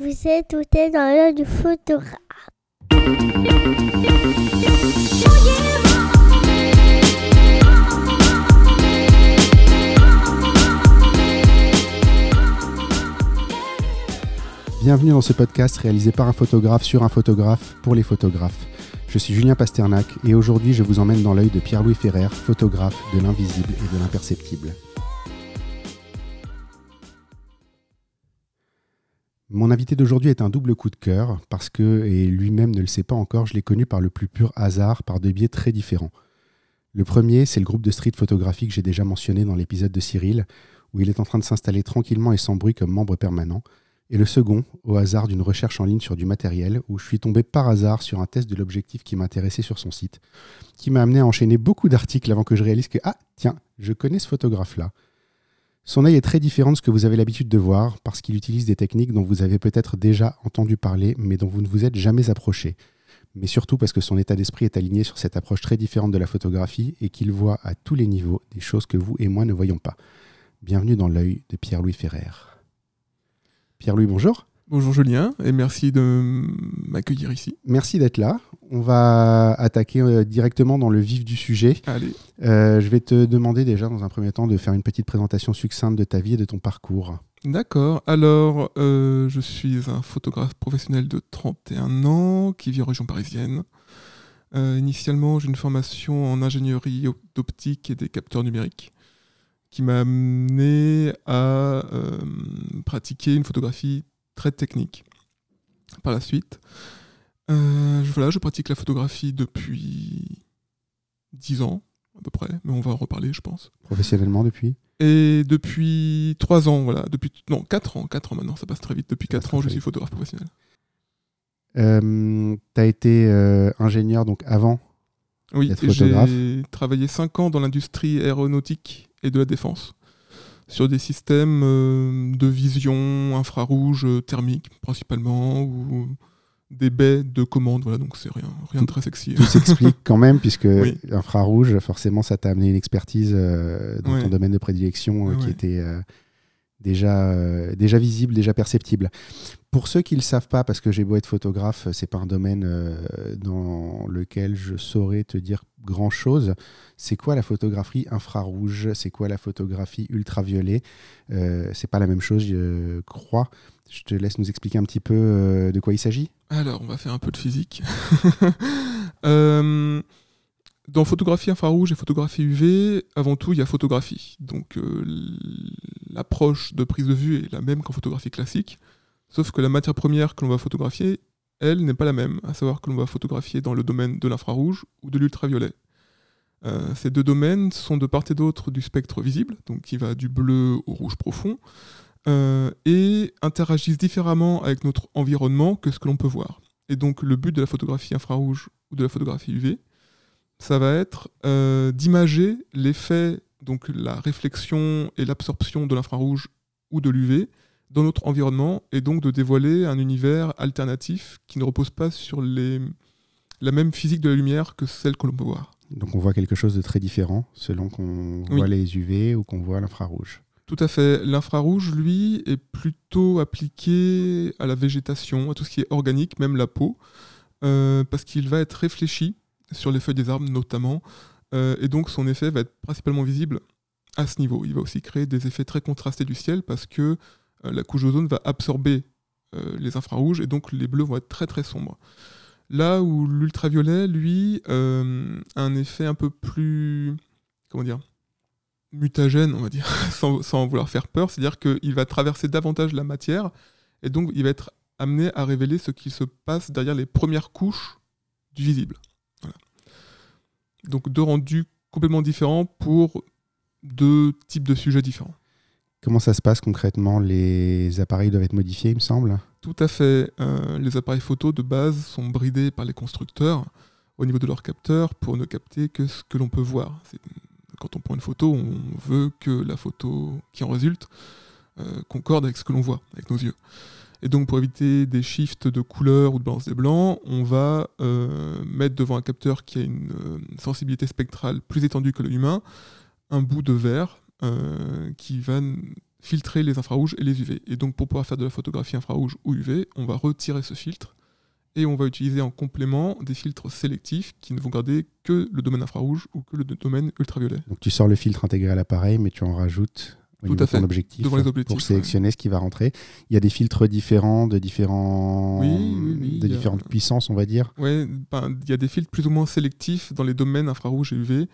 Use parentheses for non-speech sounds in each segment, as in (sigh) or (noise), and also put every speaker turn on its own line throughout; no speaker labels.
Vous êtes est dans l'œil du photographe.
Bienvenue dans ce podcast réalisé par un photographe sur un photographe pour les photographes. Je suis Julien Pasternak et aujourd'hui je vous emmène dans l'œil de Pierre-Louis Ferrer, photographe de l'invisible et de l'imperceptible. Mon invité d'aujourd'hui est un double coup de cœur parce que, et lui-même ne le sait pas encore, je l'ai connu par le plus pur hasard, par deux biais très différents. Le premier, c'est le groupe de street photographie que j'ai déjà mentionné dans l'épisode de Cyril, où il est en train de s'installer tranquillement et sans bruit comme membre permanent. Et le second, au hasard d'une recherche en ligne sur du matériel, où je suis tombé par hasard sur un test de l'objectif qui m'intéressait sur son site, qui m'a amené à enchaîner beaucoup d'articles avant que je réalise que, ah, tiens, je connais ce photographe-là. Son œil est très différent de ce que vous avez l'habitude de voir, parce qu'il utilise des techniques dont vous avez peut-être déjà entendu parler, mais dont vous ne vous êtes jamais approché. Mais surtout parce que son état d'esprit est aligné sur cette approche très différente de la photographie et qu'il voit à tous les niveaux des choses que vous et moi ne voyons pas. Bienvenue dans l'œil de Pierre-Louis Ferrer. Pierre-Louis, bonjour.
Bonjour Julien et merci de m'accueillir ici.
Merci d'être là. On va attaquer euh, directement dans le vif du sujet.
Allez.
Euh, je vais te demander déjà dans un premier temps de faire une petite présentation succincte de ta vie et de ton parcours.
D'accord. Alors, euh, je suis un photographe professionnel de 31 ans qui vit en région parisienne. initialement, j'ai une formation en ingénierie d'optique et des capteurs numériques qui m'a amené à pratiquer une photographie très technique. Par la suite, euh, je, voilà, je pratique la photographie depuis 10 ans à peu près, mais on va en reparler, je pense.
Professionnellement depuis?
Et depuis 3 ans, voilà, depuis non 4 ans, 4 ans maintenant, ça passe très vite. Depuis 4 ans, je suis photographe professionnel.
Euh, tu as été euh, ingénieur donc avant
Oui, j'ai travaillé 5 ans dans l'industrie aéronautique et de la défense sur des systèmes euh, de vision infrarouge euh, thermique principalement ou des baies de commande. Voilà, donc c'est rien, rien de très sexy.
Tout s'explique quand même, puisque (laughs) infrarouge, forcément, ça t'a amené une expertise euh, dans ton domaine de prédilection qui était déjà, déjà visible, déjà perceptible. Pour ceux qui ne le savent pas, parce que j'ai beau être photographe, c'est pas un domaine euh, dans lequel je saurais te dire grand chose. C'est quoi la photographie infrarouge? C'est quoi la photographie ultraviolet? Euh, C'est pas la même chose, je crois. Je te laisse nous expliquer un petit peu euh, de quoi il s'agit.
Alors, on va faire un peu de physique. (laughs) Euh, dans photographie infrarouge et photographie UV, avant tout, il y a photographie. Donc, l'approche de prise de vue est la même qu'en photographie classique. Sauf que la matière première que l'on va photographier, elle, n'est pas la même, à savoir que l'on va photographier dans le domaine de l'infrarouge ou de l'ultraviolet. Euh, ces deux domaines sont de part et d'autre du spectre visible, donc qui va du bleu au rouge profond, euh, et interagissent différemment avec notre environnement que ce que l'on peut voir. Et donc le but de la photographie infrarouge ou de la photographie UV, ça va être euh, d'imager l'effet, donc la réflexion et l'absorption de l'infrarouge ou de l'UV dans notre environnement et donc de dévoiler un univers alternatif qui ne repose pas sur les, la même physique de la lumière que celle que l'on peut voir.
Donc on voit quelque chose de très différent selon qu'on voit les UV ou qu'on voit l'infrarouge.
Tout à fait. L'infrarouge, lui, est plutôt appliqué à la végétation, à tout ce qui est organique, même la peau, euh, parce qu'il va être réfléchi sur les feuilles des arbres notamment, euh, et donc son effet va être principalement visible à ce niveau. Il va aussi créer des effets très contrastés du ciel parce que euh, la couche d'ozone va absorber euh, les infrarouges et donc les bleus vont être très très sombres. Là où l'ultraviolet, lui, a un effet un peu plus, comment dire, mutagène, on va dire, (laughs) sans, vouloir faire peur, c'est-à-dire qu'il va traverser davantage la matière et donc il va être amené à révéler ce qui se passe derrière les premières couches du visible. Donc deux rendus complètement différents pour deux types de sujets différents.
Comment ça se passe concrètement? Les appareils doivent être modifiés, il me semble?
Tout à fait. Euh, les appareils photo de base sont bridés par les constructeurs au niveau de leur capteur pour ne capter que ce que l'on peut voir. Quand on prend une photo, on veut que la photo qui en résulte euh, concorde avec ce que l'on voit, avec nos yeux. Et donc pour éviter des shifts de couleur ou de balance des blancs, on va euh, mettre devant un capteur qui a une sensibilité spectrale plus étendue que l'humain un bout de verre euh, qui va filtrer les infrarouges et les UV. Et donc pour pouvoir faire de la photographie infrarouge ou UV, on va retirer ce filtre et on va utiliser en complément des filtres sélectifs qui ne vont garder que le domaine infrarouge ou que le domaine ultraviolet.
Donc tu sors le filtre intégré à l'appareil, mais tu en rajoutes
Tout à
ton
fait,
objectif,
devant les objectifs,
pour
ouais.
sélectionner ce qui va rentrer. Il y a des filtres différents, de, différents,
Oui, oui, oui,
de
a-
différentes puissances, on va dire.
Ouais, ben, il y a des filtres plus ou moins sélectifs dans les domaines infrarouge et UV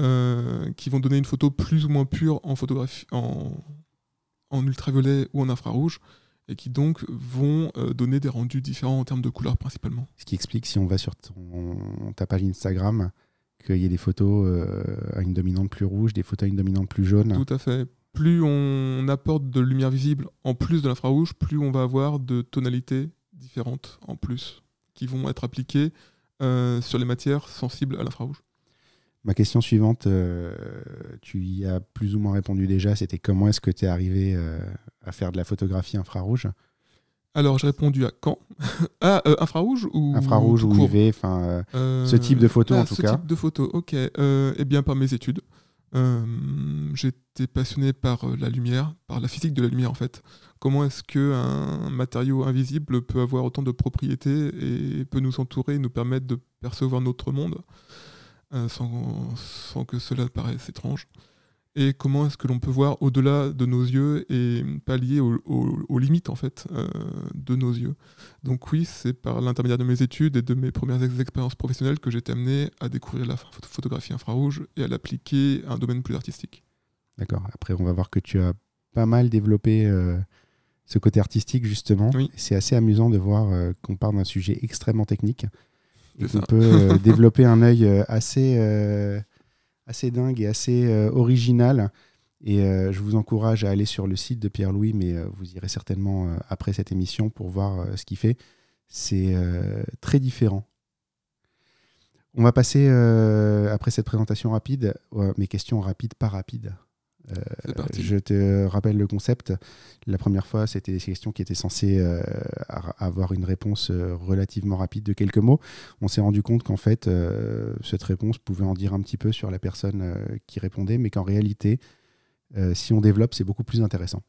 euh, qui vont donner une photo plus ou moins pure en photographie en, en ultraviolet ou en infrarouge et qui donc vont euh, donner des rendus différents en termes de couleurs principalement.
Ce qui explique, si on va sur ton, ta page Instagram, qu'il y ait des photos euh, à une dominante plus rouge, des photos à une dominante plus jaune.
Tout à fait. Plus on apporte de lumière visible en plus de l'infrarouge, plus on va avoir de tonalités différentes en plus qui vont être appliquées euh, sur les matières sensibles à l'infrarouge.
Ma question suivante, euh, tu y as plus ou moins répondu déjà, c'était comment est-ce que tu es arrivé euh, à faire de la photographie infrarouge?
Alors j'ai répondu à quand? (laughs) Ah, euh, infrarouge ou
Infrarouge ou UV, enfin, euh,
Euh,
Ce type de photo,
ah,
en tout
ce
cas.
type de photo, ok. Eh bien, par mes études. Euh, J'étais passionné par euh, la lumière, par la physique de la lumière en fait. Comment est-ce qu'un matériau invisible peut avoir autant de propriétés et peut nous entourer, nous permettre de percevoir notre monde euh, sans que cela paraisse étrange? Et comment est-ce que l'on peut voir au-delà de nos yeux et pallier aux, aux- aux limites en fait euh, de nos yeux. Donc oui, c'est par l'intermédiaire de mes études et de mes premières ex- expériences professionnelles que j'ai été amené à découvrir la pho- photographie infrarouge et à l'appliquer à un domaine plus artistique.
D'accord. Après, on va voir que tu as pas mal développé euh, ce côté artistique, justement.
Oui.
C'est assez amusant de voir euh, qu'on part d'un sujet extrêmement technique et qu'on peut (laughs) développer un œil assez, assez dingue et assez euh, original. Et euh, je vous encourage à aller sur le site de Pierre-Louis, mais euh, vous irez certainement après cette émission pour voir ce qu'il fait. C'est très différent. On va passer, après cette présentation rapide, mes questions rapides, pas rapides. Euh, je te rappelle le concept. La première fois, c'était des questions qui étaient censées euh, avoir une réponse euh, relativement rapide de quelques mots. On s'est rendu compte qu'en fait, cette réponse pouvait en dire un petit peu sur la personne qui répondait, mais qu'en réalité, si on développe, c'est beaucoup plus intéressant.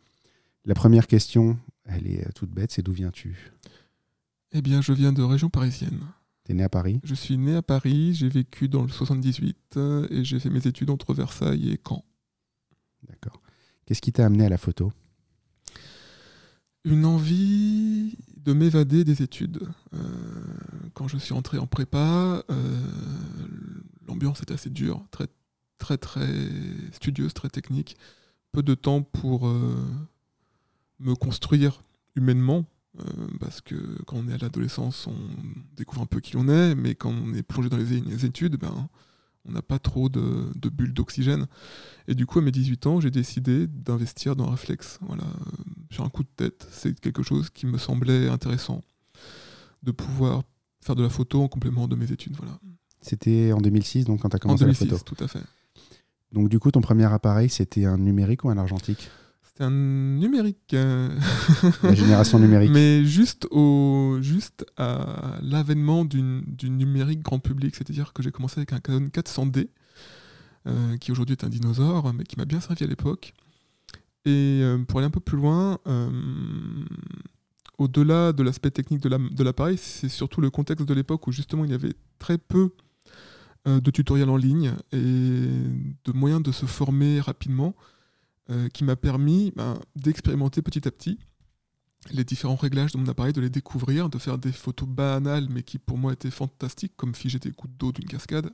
La première question, elle est toute bête, c'est d'où viens-tu?
Eh bien, je viens de région parisienne.
T'es né à Paris?
Je suis né à Paris, j'ai vécu dans le 78 euh, et j'ai fait mes études entre Versailles et Caen.
D'accord. Qu'est-ce qui t'a amené à la photo?
Une envie de m'évader des études. Euh, quand je suis entré en prépa, euh, l'ambiance était assez dure, très très très studieuse, très technique. Peu de temps pour euh, me construire humainement, parce que quand on est à l'adolescence, on découvre un peu qui l'on est, mais quand on est plongé dans les études, ben, on n'a pas trop de, de bulles d'oxygène. Et du coup, à mes 18 ans, j'ai décidé d'investir dans un réflexe. Voilà, euh, sur un coup de tête, c'est quelque chose qui me semblait intéressant de pouvoir faire de la photo en complément de mes études. Voilà.
C'était en 2006, donc quand tu as
En
commencé
2006,
la photo.
tout à fait.
Donc du coup, ton premier appareil, c'était un numérique ou un argentique?
C'était un numérique. euh,
La génération numérique.
Mais juste, au, juste à l'avènement du numérique grand public, c'est-à-dire que j'ai commencé avec un Canon 400D, euh, qui aujourd'hui est un dinosaure, mais qui m'a bien servi à l'époque. Et euh, pour aller un peu plus loin, euh, au-delà de l'aspect technique de la- de l'appareil, c'est surtout le contexte de l'époque où justement il y avait très peu de tutoriels en ligne et de moyens de se former rapidement, euh, qui m'a permis ben, d'expérimenter petit à petit les différents réglages de mon appareil, de les découvrir, de faire des photos banales, mais qui pour moi étaient fantastiques, comme figer des gouttes d'eau d'une cascade,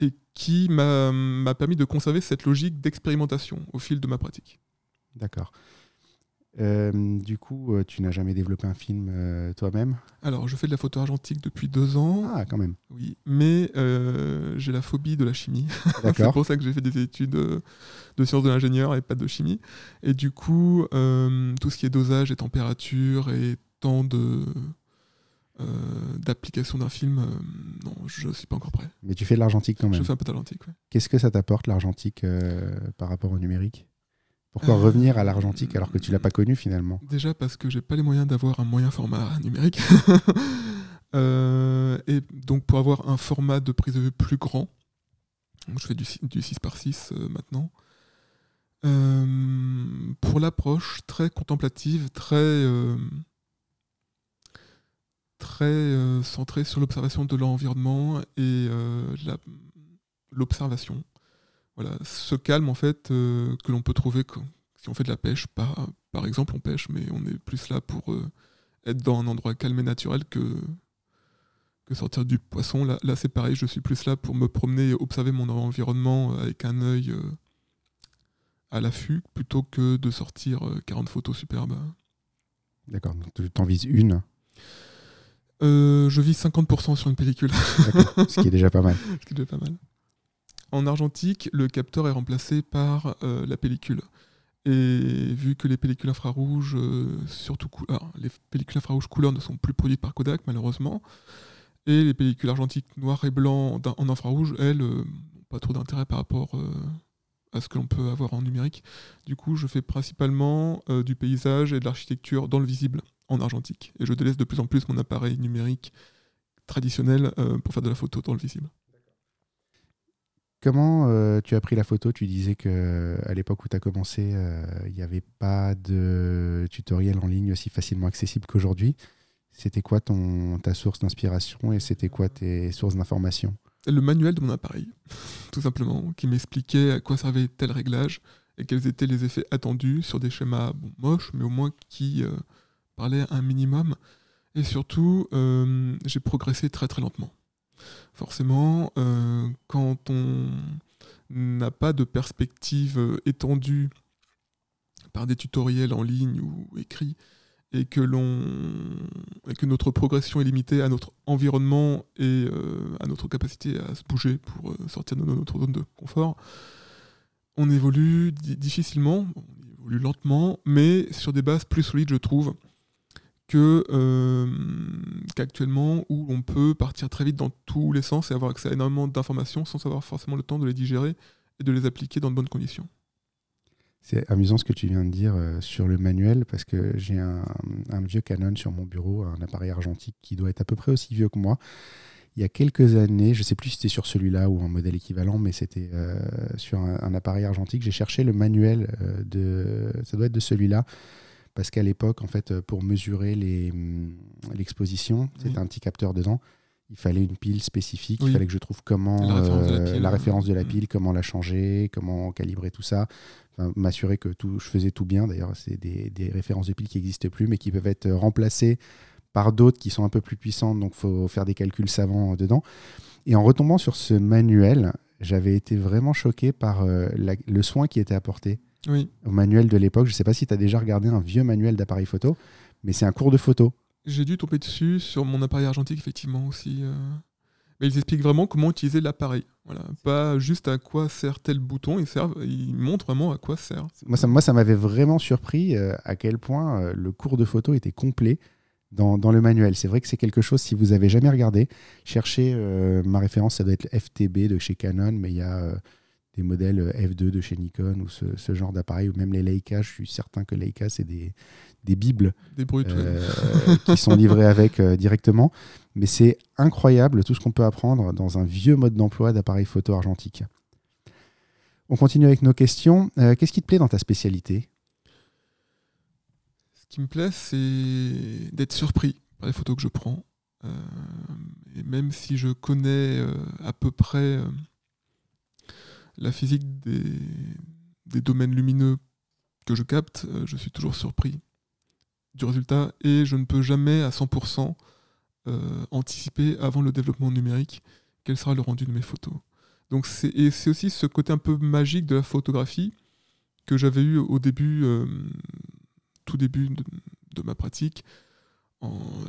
et qui m'a m'a permis de conserver cette logique d'expérimentation au fil de ma pratique.
D'accord. Euh, du coup, euh, tu n'as jamais développé un film euh, toi-même
Alors, je fais de la photo argentique depuis deux ans,
Ah, quand même.
oui, mais euh, j'ai la phobie de la chimie. (laughs) c'est pour ça que j'ai fait des études de sciences de l'ingénieur et pas de chimie. Et du coup, tout ce qui est dosage et température et temps de d'application d'un film, non, je suis pas encore prêt.
Mais tu fais de l'argentique quand
Je
même.
fais un peu d'argentique. ouais.
Qu'est-ce que ça t'apporte l'argentique par rapport au numérique? Pourquoi
Euh,
revenir à l'argentique alors que tu l'as pas connu finalement?
Déjà parce que j'ai pas les moyens d'avoir un moyen format numérique. (laughs) Euh, et donc pour avoir un format de prise de vue plus grand, donc je fais du, six- du 6 par 6 euh, maintenant, Euh, pour l'approche très contemplative, très, très centrée sur l'observation de l'environnement et l'observation. Voilà, ce calme en fait que l'on peut trouver quand- si on fait de la pêche. Par, par exemple, on pêche, mais on est plus là pour être dans un endroit calme et naturel que, que sortir du poisson. Là, là c'est pareil, je suis plus là pour me promener et observer mon environnement avec un œil euh, à l'affût plutôt que de sortir euh, 40 photos superbes.
D'accord, donc tu t'en vises une,
Euh, je vis 50% sur une pellicule,
d'accord, ce qui est déjà pas mal. (laughs)
ce qui est déjà pas mal. En argentique, le capteur est remplacé par euh, la pellicule. Et vu que les pellicules infrarouges, euh, surtout alors, les pellicules infrarouges couleur ne sont plus produites par Kodak malheureusement, et les pellicules argentiques noir et blanc en infrarouge, elles, euh, n'ont pas trop d'intérêt par rapport à ce que l'on peut avoir en numérique. Du coup, je fais principalement du paysage et de l'architecture dans le visible en argentique. Et je délaisse de plus en plus mon appareil numérique traditionnel pour faire de la photo dans le visible.
Comment euh, tu as pris la photo? Tu disais que à l'époque où tu as commencé, euh, il n'y avait pas de tutoriel en ligne aussi facilement accessible qu'aujourd'hui. C'était quoi ton, ta source d'inspiration et c'était quoi tes sources d'information?
Le manuel de mon appareil, tout simplement, qui m'expliquait à quoi servait tel réglage et quels étaient les effets attendus sur des schémas moches, mais au moins qui euh, parlaient un minimum. Et surtout, euh, j'ai progressé très très lentement. Forcément, euh, quand on n'a pas de perspective euh, étendue par des tutoriels en ligne ou écrits, et que, et que notre progression est limitée à notre environnement et euh, à notre capacité à se bouger pour sortir de notre zone de confort, on évolue di- difficilement, on évolue lentement, mais sur des bases plus solides, je trouve, que, euh, qu'actuellement, où on peut partir très vite dans tous les sens et avoir accès à énormément d'informations sans avoir forcément le temps de les digérer et de les appliquer dans de bonnes conditions.
C'est amusant ce que tu viens de dire euh, sur le manuel parce que j'ai un, vieux Canon sur mon bureau, un appareil argentique qui doit être à peu près aussi vieux que moi. Il y a quelques années, je ne sais plus si c'était sur celui-là ou un modèle équivalent, mais c'était euh, sur un, un appareil argentique. J'ai cherché le manuel de, ça doit être de celui-là, parce qu'à l'époque, en fait, pour mesurer hum, l'exposition,
Oui.
c'était un petit capteur dedans. Il fallait une pile spécifique.
Oui.
Il fallait que je trouve comment
La référence de la
euh,
pile.
la référence de la
Mm.
pile, comment la changer, comment calibrer tout ça. Enfin, m'assurer que tout, je faisais tout bien. D'ailleurs, c'est des, des références de piles qui n'existent plus, mais qui peuvent être remplacées par d'autres qui sont un peu plus puissantes. Donc, il faut faire des calculs savants dedans. Et en retombant sur ce manuel, j'avais été vraiment choqué par euh, la- le soin qui était apporté
Oui,
au manuel de l'époque. Je ne sais pas si tu as déjà regardé un vieux manuel d'appareil photo, mais c'est un cours de photo.
j'ai dû tomber dessus sur mon appareil argentique, effectivement, aussi. euh. Mais ils expliquent vraiment comment utiliser l'appareil. Voilà. Pas juste à quoi sert tel bouton, ils, servent, ils montrent vraiment à quoi sert.
Moi, ça, moi, ça m'avait vraiment surpris euh, à quel point euh, le cours de photo était complet dans, dans le manuel. C'est vrai que c'est quelque chose, si vous avez jamais regardé, cherchez euh, ma référence, ça doit être FTB de chez Canon, mais il y a des modèles euh, F2 de chez Nikon ou ce, ce genre d'appareil, ou même les Leica. Je suis certain que Leica, c'est des, des bibles
Des brutes. ouais.
euh, qui sont livrés avec euh, directement. Mais c'est incroyable tout ce qu'on peut apprendre dans un vieux mode d'emploi d'appareil photo argentique. On continue avec nos questions. Euh, Qu'est-ce qui te plaît dans ta spécialité?
Ce qui me plaît, c'est d'être surpris par les photos que je prends. Et même si je connais à peu près la physique des, domaines lumineux que je capte, euh, je suis toujours surpris du résultat et je ne peux jamais à 100% euh, anticiper avant le développement numérique quel sera le rendu de mes photos. Donc c'est, et c'est aussi ce côté un peu magique de la photographie que j'avais eu au début, euh, tout début de, ma pratique.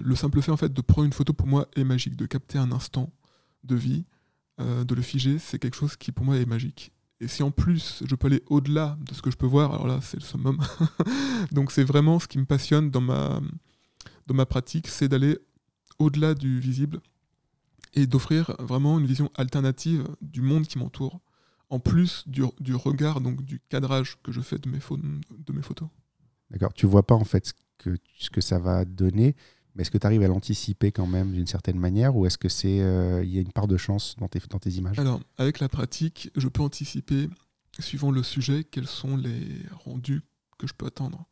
Le simple fait en fait de prendre une photo pour moi est magique, de capter un instant de vie, euh, de le figer, c'est quelque chose qui pour moi est magique. Et si en plus je peux aller au-delà de ce que je peux voir, alors là c'est le summum. (laughs) Donc c'est vraiment ce qui me passionne dans ma, dans ma pratique, c'est d'aller au-delà du visible et d'offrir vraiment une vision alternative du monde qui m'entoure, en plus du, du regard, donc du cadrage que je fais de mes, photos.
D'accord. Tu vois pas en fait que, ce que ça va donner, mais est-ce que tu arrives à l'anticiper quand même d'une certaine manière ou est-ce que c'est euh, il y a une part de chance dans tes, dans tes images?
Alors, avec la pratique, je peux anticiper suivant le sujet, quels sont les rendus que je peux attendre.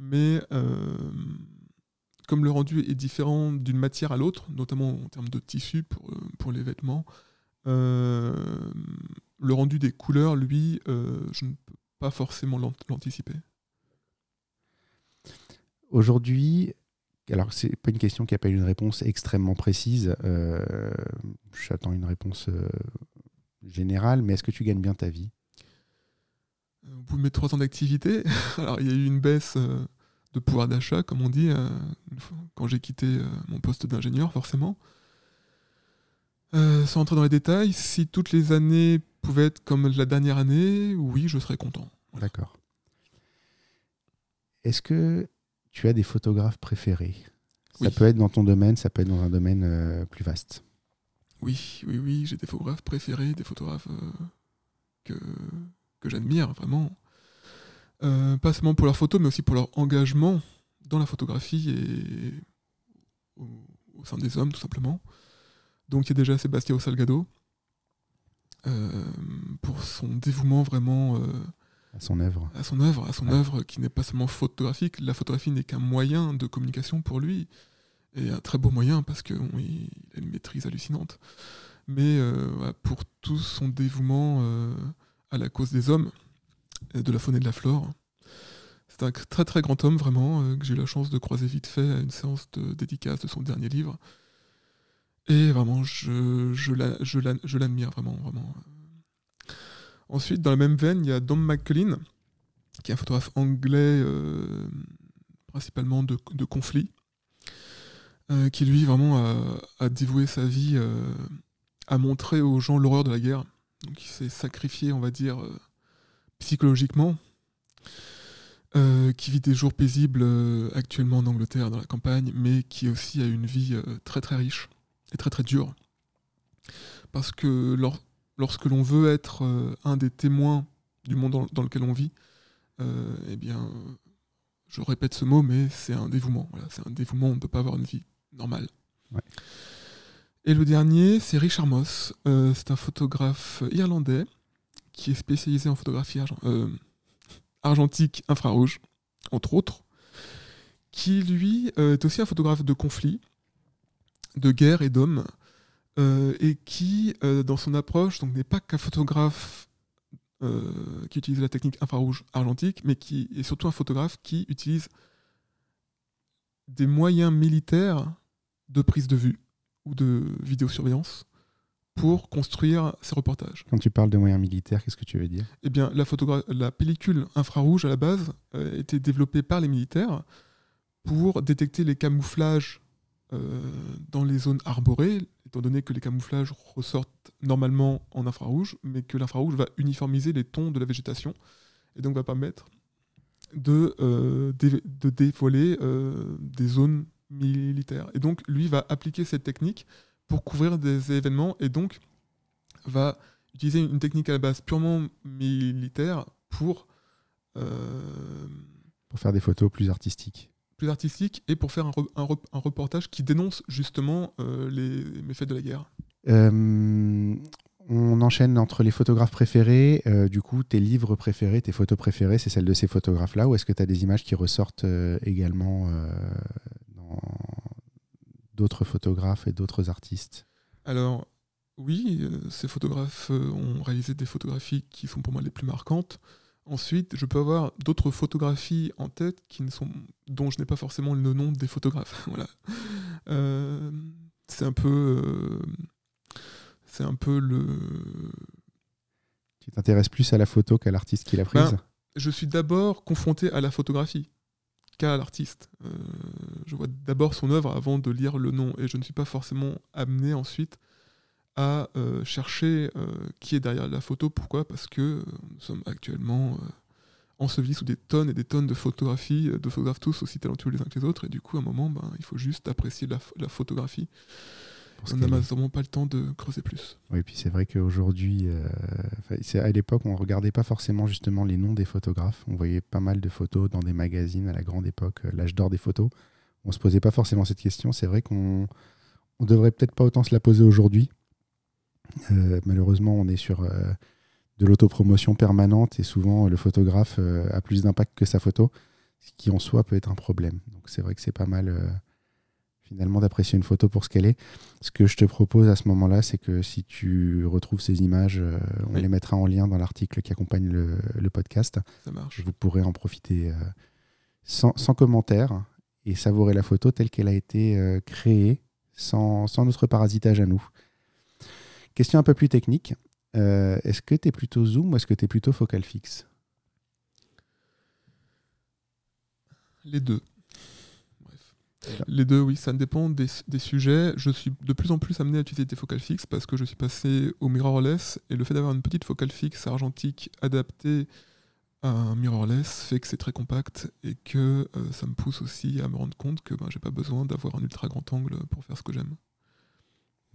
Mais comme le rendu est différent d'une matière à l'autre, notamment en termes de tissu pour, pour les vêtements, le rendu des couleurs, lui, je ne peux pas forcément l'anticiper.
Aujourd'hui, alors c'est pas une question qui appelle une réponse extrêmement précise. Euh, j'attends une réponse euh, générale, mais est-ce que tu gagnes bien ta vie?
Au bout de mes trois ans d'activité, (laughs) alors il y a eu une baisse euh, de pouvoir d'achat, comme on dit, quand j'ai quitté mon poste d'ingénieur, forcément. sans entrer dans les détails, si toutes les années pouvaient être comme la dernière année, oui, je serais content.
D'accord. Est-ce que tu as des photographes préférés Ça peut être dans ton domaine, ça peut être dans un domaine euh, plus vaste.
Oui, oui, oui, j'ai des photographes préférés, des photographes euh, que, que j'admire vraiment. Euh, pas seulement pour leurs photos, mais aussi pour leur engagement dans la photographie et au, sein des hommes, tout simplement. Donc il y a déjà Sébastien Salgado, pour son dévouement vraiment
à son œuvre.
À son œuvre, à son œuvre qui n'est pas seulement photographique. La photographie n'est qu'un moyen de communication pour lui. Et un très beau moyen parce qu'il a une maîtrise hallucinante. Mais euh, pour tout son dévouement euh, à la cause des hommes, de la faune et de la flore. C'est un très très grand homme vraiment, euh, que j'ai eu la chance de croiser vite fait à une séance de dédicace de son dernier livre. Et vraiment, je, je l'admire vraiment, vraiment. Ensuite, dans la même veine, il y a Dom McCullin, qui est un photographe anglais euh, principalement de, conflits, euh, qui lui vraiment a, dévoué sa vie euh, à montrer aux gens l'horreur de la guerre. Donc il s'est sacrifié, on va dire, psychologiquement, qui vit des jours paisibles actuellement en Angleterre, dans la campagne, mais qui aussi a une vie très très riche et très très dure. Parce que lors, lorsque l'on veut être euh, un des témoins du monde dans, lequel on vit, euh, eh bien, je répète ce mot, mais c'est un dévouement. c'est un dévouement, on ne peut pas avoir une vie normale. Et le dernier, c'est Richard Moss. Euh, c'est un photographe irlandais qui est spécialisé en photographie argentique infrarouge, entre autres, qui lui est aussi un photographe de conflits, de guerre et d'hommes. Euh, et qui, euh, dans son approche, n'est pas qu'un photographe euh, qui utilise la technique infrarouge argentique, mais qui est surtout un photographe qui utilise des moyens militaires de prise de vue ou de vidéosurveillance pour construire ses reportages.
Quand tu parles de moyens militaires, qu'est-ce que tu veux dire?
Eh bien, la, la pellicule infrarouge, à la base, a été développée par les militaires pour détecter les camouflages dans les zones arborées, étant donné que les camouflages ressortent normalement en infrarouge, mais que l'infrarouge va uniformiser les tons de la végétation, et donc va permettre de, euh, dévoiler euh, des zones militaires. Et donc lui va appliquer cette technique pour couvrir des événements, et donc va utiliser une technique à la base purement militaire. Euh,
pour faire des photos plus artistiques
plus artistique et pour faire un, un, reportage qui dénonce justement euh, les méfaits de la guerre.
Euh, on enchaîne entre les photographes préférés. Euh, du coup, tes livres préférés, tes photos préférées, c'est celles de ces photographes-là Ou est-ce que tu as des images qui ressortent également dans d'autres photographes et d'autres artistes?
Alors, oui, ces photographes ont réalisé des photographies qui sont pour moi les plus marquantes. Ensuite, je peux avoir d'autres photographies en tête qui ne sont, dont je n'ai pas forcément le nom des photographes. (laughs) voilà. Euh, c'est un peu, euh, c'est un peu le.
Tu t'intéresses plus à la photo qu'à l'artiste qui l'a prise? Ben,
je suis d'abord confronté à la photographie qu'à l'artiste. Euh, je vois d'abord son œuvre avant de lire le nom, et je ne suis pas forcément amené ensuite à euh, chercher euh, qui est derrière la photo. Pourquoi? Parce que euh, nous sommes actuellement ensevelis sous des tonnes et des tonnes de photographies, de photographes tous aussi talentueux les uns que les autres, et du coup, à un moment, ben, il faut juste apprécier la, photographie. on n'a malheureusement pas le temps de creuser plus.
Oui, puis c'est vrai qu'aujourd'hui, à l'époque, on ne regardait pas forcément justement les noms des photographes. On voyait pas mal de photos dans des magazines à la grande époque, l'âge d'or des photos. On ne se posait pas forcément cette question. C'est vrai qu'on ne devrait peut-être pas autant se la poser aujourd'hui. Euh, malheureusement, on est sur euh, de l'autopromotion permanente et souvent le photographe a plus d'impact que sa photo, ce qui en soi peut être un problème. Donc c'est vrai que c'est pas mal finalement d'apprécier une photo pour ce qu'elle est. Ce que je te propose à ce moment-là, c'est que si tu retrouves ces images, euh, on les mettra en lien dans l'article qui accompagne le, podcast.
Ça marche.
Vous pourrez en profiter euh, sans, sans, commentaire et savourer la photo telle qu'elle a été euh, créée, sans, sans, notre parasitage à nous. Question un peu plus technique. est-ce que tu es plutôt zoom ou est-ce que tu es plutôt focal fixe?
Les deux. Les deux, oui, ça dépend des, sujets. Je suis de plus en plus amené à utiliser des focales fixes parce que je suis passé au mirrorless et le fait d'avoir une petite focale fixe argentique adaptée à un mirrorless fait que c'est très compact et que euh, ça me pousse aussi à me rendre compte que ben, j'ai pas besoin d'avoir un ultra grand angle pour faire ce que j'aime.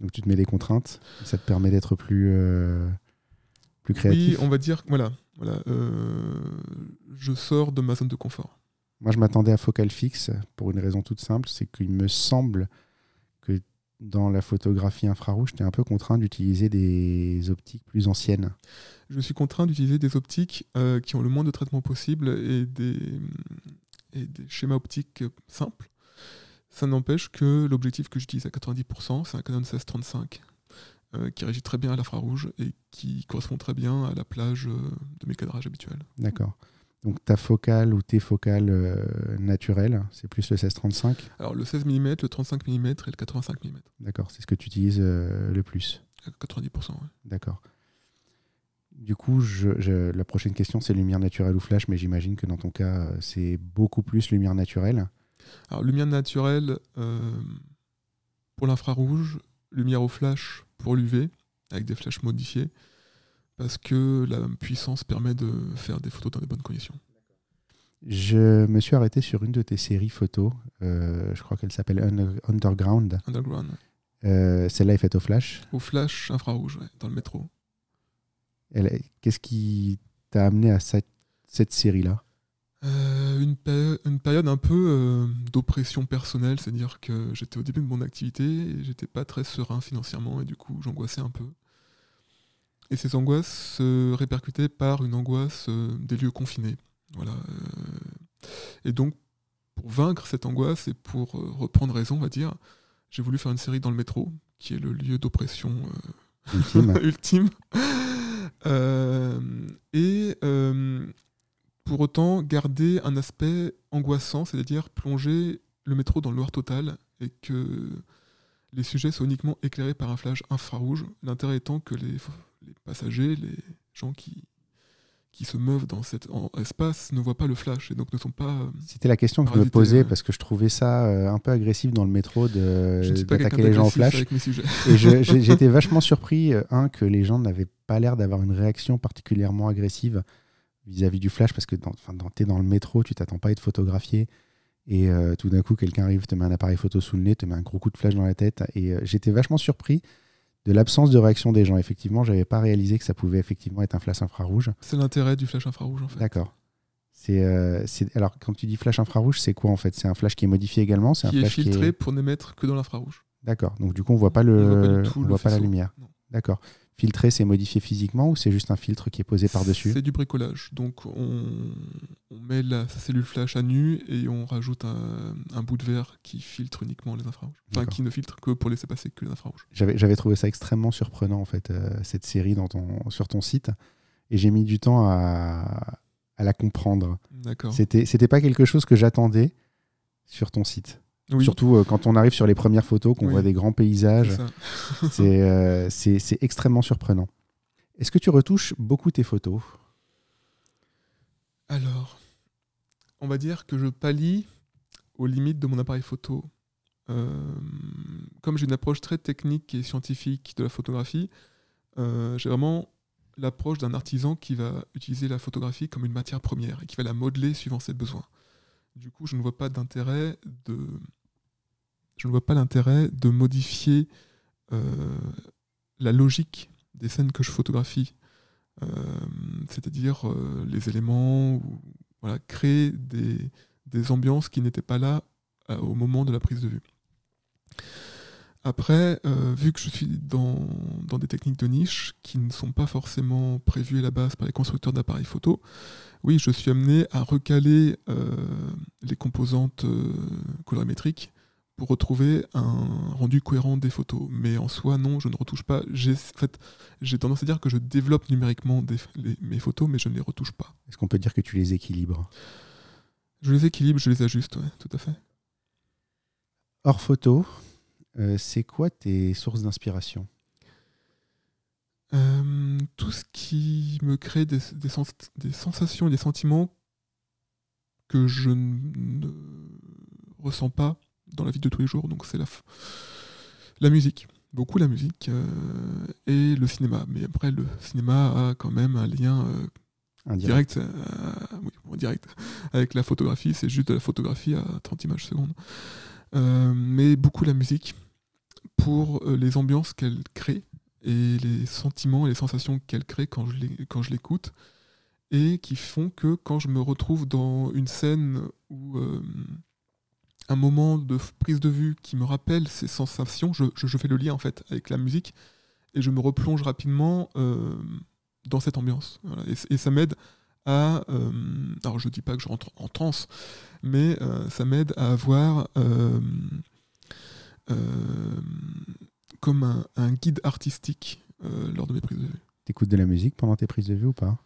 Donc tu te mets des contraintes, ça te permet d'être plus, euh, plus créatif.
Oui, on va dire, voilà, voilà euh, je sors de ma zone de confort.
Moi, je m'attendais à focal fixe pour une raison toute simple, c'est qu'il me semble que dans la photographie infrarouge, tu es un peu contraint d'utiliser des optiques plus anciennes.
Je suis contraint d'utiliser des optiques euh, qui ont le moins de traitement possible et des, et des schémas optiques simples. Ça n'empêche que l'objectif que j'utilise à 90%, c'est un Canon 1635 euh, qui régit très bien à l'infrarouge et qui correspond très bien à la plage euh, de mes cadrages habituels.
D'accord. Donc ta focale ou tes focales euh, naturelles, c'est plus le 16-35
Alors le 16 mm, le 35 mm et le 85 mm.
D'accord, c'est ce que tu utilises euh, le plus?
90%, oui.
D'accord. Du coup, je, la prochaine question, c'est lumière naturelle ou flash, mais j'imagine que dans ton cas, c'est beaucoup plus lumière naturelle.
Alors lumière naturelle pour l'infrarouge, lumière au flash pour l'UV, avec des flashs modifiés parce que la puissance permet de faire des photos dans de bonnes conditions.
Je me suis arrêté sur une de tes séries photos, euh, je crois qu'elle s'appelle Underground.
Underground.
Euh, celle-là est faite au flash
Au flash infrarouge, dans le métro.
Qu'est-ce qui t'a amené à cette, série-là?
Euh, une, une, période un peu d'oppression personnelle, c'est-à-dire que j'étais au début de mon activité et j'étais pas très serein financièrement et du coup j'angoissais un peu. Et ces angoisses se répercutaient par une angoisse euh, des lieux confinés. Voilà. Euh. Et donc, pour vaincre cette angoisse et pour euh, reprendre raison, on va dire, j'ai voulu faire une série dans le métro, qui est le lieu d'oppression ultime. (laughs) et pour autant garder un aspect angoissant, c'est-à-dire plonger le métro dans le noir total et que les sujets soient uniquement éclairés par un flash infrarouge. L'intérêt étant que les les passagers, les gens qui, qui se meuvent dans cet espace ne voient pas le flash et donc ne sont pas. Euh,
C'était la question que je me posais parce que je trouvais ça euh, un peu agressif dans le métro d'attaquer les gens en flash. (laughs) j'étais vachement surpris, euh, un, que les gens n'avaient pas l'air d'avoir une réaction particulièrement agressive vis-à-vis du flash parce que dans, dans, tu es dans le métro, tu t'attends pas à être photographié. Et tout d'un coup, quelqu'un arrive, te met un appareil photo sous le nez, te met un gros coup de flash dans la tête. Et j'étais vachement surpris de l'absence de réaction des gens. Effectivement, j'avais pas réalisé que ça pouvait effectivement être un flash infrarouge.
C'est l'intérêt du flash infrarouge en fait.
D'accord. Euh, c'est, alors quand tu dis flash infrarouge, c'est quoi en fait? C'est un flash qui est modifié également? C'est
un flash est filtré pour n'émettre que dans l'infrarouge.
D'accord. Donc du coup, on voit pas le, on voit pas, la lumière. D'accord. Filtrer, c'est modifié physiquement ou c'est juste un filtre qui est posé par-dessus
C'est du bricolage. Donc on, met la cellule flash à nu et on rajoute un, bout de verre qui filtre uniquement les infrarouges. Enfin, qui ne filtre que pour laisser passer que les infrarouges.
J'avais trouvé ça extrêmement surprenant, en fait, euh, cette série dans ton, sur ton site. Et j'ai mis du temps à, à la comprendre.
D'accord.
C'était pas quelque chose que j'attendais sur ton site. Surtout euh, quand on arrive sur les premières photos, qu'on voit des grands paysages. (laughs) Euh, c'est extrêmement surprenant. Est-ce que tu retouches beaucoup tes photos?
Alors, on va dire que je pallie aux limites de mon appareil photo. Euh, comme j'ai une approche très technique et scientifique de la photographie, j'ai vraiment l'approche d'un artisan qui va utiliser la photographie comme une matière première et qui va la modeler suivant ses besoins. Du coup, je ne vois pas l'intérêt de modifier euh, la logique des scènes que je photographie, euh, c'est-à-dire euh, les éléments, voilà, créer des, ambiances qui n'étaient pas là au moment de la prise de vue. Après, vu que je suis dans, dans des techniques de niche qui ne sont pas forcément prévues à la base par les constructeurs d'appareils photo, oui, je suis amené à recaler euh, les composantes euh, colorimétriques pour retrouver un rendu cohérent des photos. Mais en soi, non, je ne retouche pas. J'ai en fait, j'ai tendance à dire que je développe numériquement des- les- mes photos, mais je ne les retouche pas.
Est-ce qu'on peut dire que tu les équilibres?
Je les équilibre, je les ajuste, ouais, tout à fait.
Hors photo, euh, c'est quoi tes sources d'inspiration?
Euh, tout ce qui me crée des, des sens- des sensations et des sentiments que je ne ressens pas dans la vie de tous les jours. Donc c'est la, la musique, beaucoup la musique euh, et le cinéma. Mais après, le cinéma a quand même un lien euh,
Indirect.
direct, euh, oui, bon, direct avec la photographie. C'est juste de la photographie à 30 images secondes. Euh, mais beaucoup la musique pour les ambiances qu'elle crée et les sentiments et les sensations qu'elle crée quand je l'écoute et qui font que quand je me retrouve dans une scène ou euh, un moment de prise de vue qui me rappelle ces sensations, je, fais le lien en fait avec la musique et je me replonge rapidement euh, dans cette ambiance. Et, ça m'aide à, euh, alors je dis pas que je rentre en transe, mais ça m'aide à avoir comme un, un guide artistique euh, lors de mes prises de vue.
T'écoutes de la musique pendant tes prises de vue ou pas?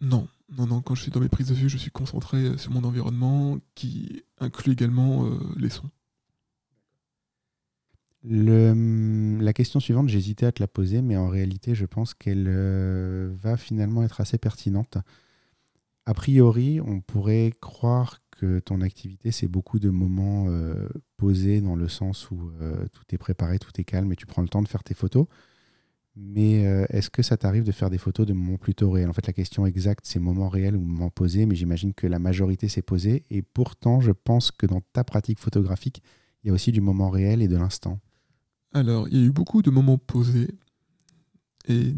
Non, non, non, quand je suis dans mes prises de vue, je suis concentré euh, sur mon environnement qui inclut également euh, les sons.
Le- hum, la question suivante, j'hésitais à te la poser, mais en réalité, je pense qu'elle euh, va finalement être assez pertinente. A priori, on pourrait croire que ton activité, c'est beaucoup de moments euh, posés dans le sens où euh, tout est préparé, tout est calme et tu prends le temps de faire tes photos. Mais euh, est-ce que ça t'arrive de faire des photos de moments plutôt réels? En fait, la question exacte, c'est moments réels ou moments posés, mais j'imagine que la majorité, c'est posé. Et pourtant, je pense que dans ta pratique photographique, il y a aussi du moment réel et de l'instant.
Alors, il y a eu beaucoup de moments posés, et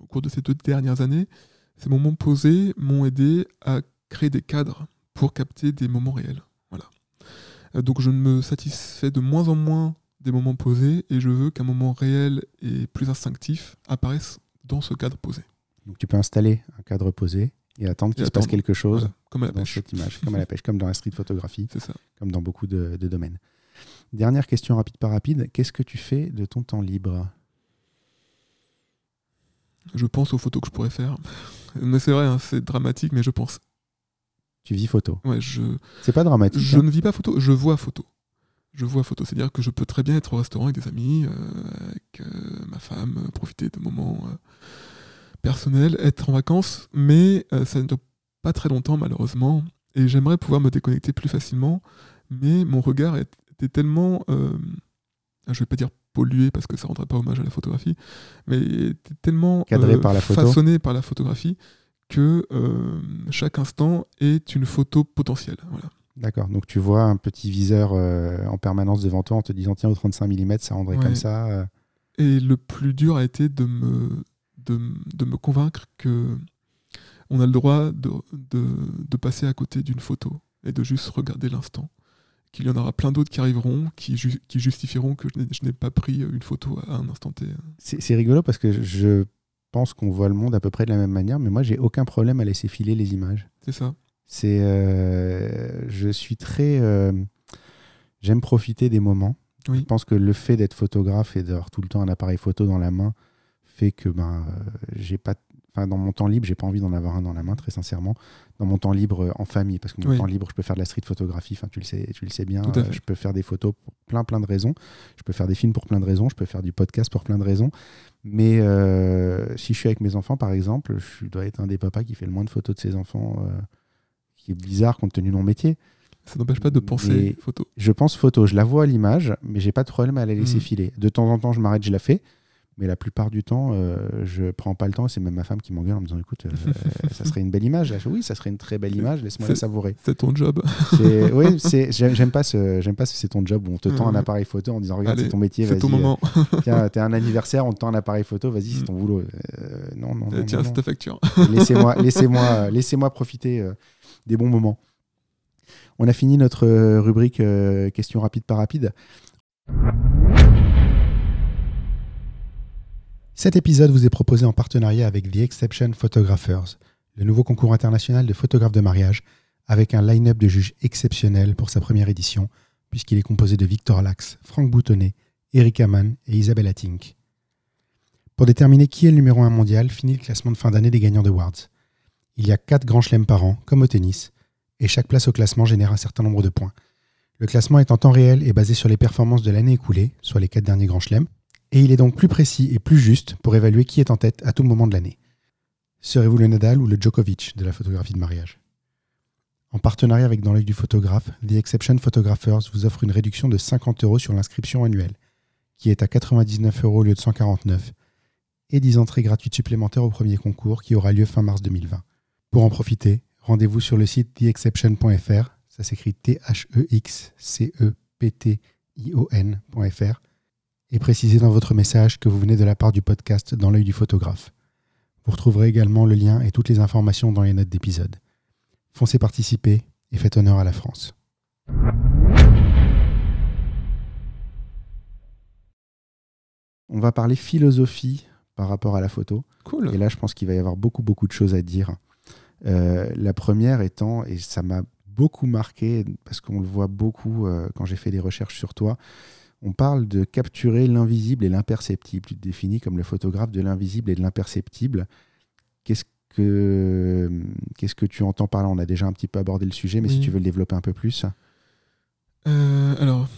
au cours de ces deux dernières années, ces moments posés m'ont aidé à créer des cadres pour capter des moments réels. Voilà. Euh, donc, je me satisfais de moins en moins des moments posés, et je veux qu'un moment réel et plus instinctif apparaisse dans ce cadre posé.
Donc tu peux installer un cadre posé et attendre qu'il se passe quelque chose
Voilà, comme à la
dans
pêche.
cette image, comme à la pêche, comme dans la street photographie,
ça.
comme dans beaucoup de, de domaines. Dernière question rapide par rapide, qu'est-ce que tu fais de ton temps libre?
Je pense aux photos que je pourrais faire. Mais c'est vrai, hein, c'est dramatique, mais je pense.
Tu vis photo.
Ouais, je,
C'est pas dramatique.
Je
hein.
ne vis pas photo, je vois photo. Je vois photo, c'est-à-dire que je peux très bien être au restaurant avec des amis, euh, avec euh, ma femme, euh, profiter de moments euh, personnels, être en vacances, mais ça ne dure pas très longtemps malheureusement. Et j'aimerais pouvoir me déconnecter plus facilement, mais mon regard était tellement, euh, je vais pas dire pollué parce que ça rendrait pas hommage à la photographie, mais était tellement
Cadré par la photo.
façonné par la photographie que euh, chaque instant est une photo potentielle. Voilà.
D'accord. Donc tu vois un petit viseur euh, en permanence devant toi en te disant tiens au 35 mm ça rendrait
Ouais.
comme ça. euh.
Et le plus dur a été de me, de, de me convaincre que on a le droit de, de, de passer à côté d'une photo et de juste regarder l'instant. Qu'il y en aura plein d'autres qui arriveront, qui, ju- qui justifieront que je n'ai- pas pris une photo à un instant T.
C'est c'est rigolo parce que je pense qu'on voit le monde à peu près de la même manière, mais moi j'ai aucun problème à laisser filer les images.
C'est ça.
C'est, euh, je suis très, euh, j'aime profiter des moments.
Oui.
Je pense que le fait d'être photographe et d'avoir tout le temps un appareil photo dans la main fait que ben, euh, j'ai pas, dans mon temps libre, j'ai pas envie d'en avoir un dans la main, très sincèrement. Dans mon temps libre en famille, parce que mon
Oui.
temps libre, je peux faire de la street photographie. Enfin, tu le sais, tu le sais bien. Euh, je peux faire des photos pour plein, plein de raisons. Je peux faire des films pour plein de raisons. Je peux faire du podcast pour plein de raisons. Mais euh, si je suis avec mes enfants, par exemple, je dois être un des papas qui fait le moins de photos de ses enfants. euh, qui est bizarre compte tenu de mon métier.
Ça n'empêche pas de penser
Mais-
photo.
Je pense photo, je la vois à l'image, mais j'ai pas de problème à la laisser
Mhm.
filer. De temps en temps, je m'arrête, je la fais, mais la plupart du temps, euh, je prends pas le temps. C'est même ma femme qui m'engueule en me disant écoute, euh, (laughs) ça serait une belle image. Je dis, oui, ça serait une très belle image, laisse-moi la savourer.
C'est ton job.
Oui, (laughs) j'aime pas ce, j'aime pas ce c'est ton job où on te tend un
Mhm.
appareil photo en disant regarde, c'est ton métier,
C'est
vas-y.
ton
euh,
moment. (laughs)
Tiens, t'es un anniversaire, on te tend un appareil photo, vas-y, c'est
Mhm.
ton boulot. Euh, non, non, non.
Tiens, c'est ta facture.
Laissez-moi laissez-moi, laissez-moi profiter des bons moments. On a fini notre rubrique questions rapides par rapide. Cet épisode vous est proposé en partenariat avec The Exception Photographers, le nouveau concours international de photographes de mariage, avec un line-up de juges exceptionnel pour sa première édition, puisqu'il est composé de Victor Lax, Franck Boutonnet, Eric Hamann et Isabella Tink. Pour déterminer qui est le numéro 1 mondial, finit le classement de fin d'année des gagnants de Awards. Il y a 4 grands chelems par an, comme au tennis, et chaque place au classement génère un certain nombre de points. Le classement est en temps réel et basé sur les performances de l'année écoulée, soit les 4 derniers grands chelems, et il est donc plus précis et plus juste pour évaluer qui est en tête à tout moment de l'année. Serez-vous le Nadal ou le Djokovic de la photographie de mariage? En partenariat avec Dans l'œil du photographe, The Exception Photographers vous offre une réduction de 50 euros sur l'inscription annuelle, qui est à 99 euros au lieu de 149, et 10 entrées gratuites supplémentaires au premier concours qui aura lieu fin mars 2020. Pour en profiter, rendez-vous sur le site theexception.fr, ça s'écrit T-H-E-X-C-E-P-T-I-O-N.fr et précisez dans votre message que vous venez de la part du podcast Dans l'œil du photographe. Vous retrouverez également le lien et toutes les informations dans les notes d'épisode. Foncez participer et faites honneur à la France. On va parler philosophie par rapport à la photo.
Cool.
Et là, je pense qu'il va y avoir beaucoup, beaucoup de choses à dire. Euh, la première étant, et ça m'a beaucoup marqué, parce qu'on le voit beaucoup euh, quand j'ai fait des recherches sur toi, on parle de capturer l'invisible et l'imperceptible. Tu te définis comme le photographe de l'invisible et de l'imperceptible. Qu'est-ce que, qu'est-ce que tu entends par là? On a déjà un petit peu abordé le sujet, mais si tu veux le développer un peu plus.
Euh, alors,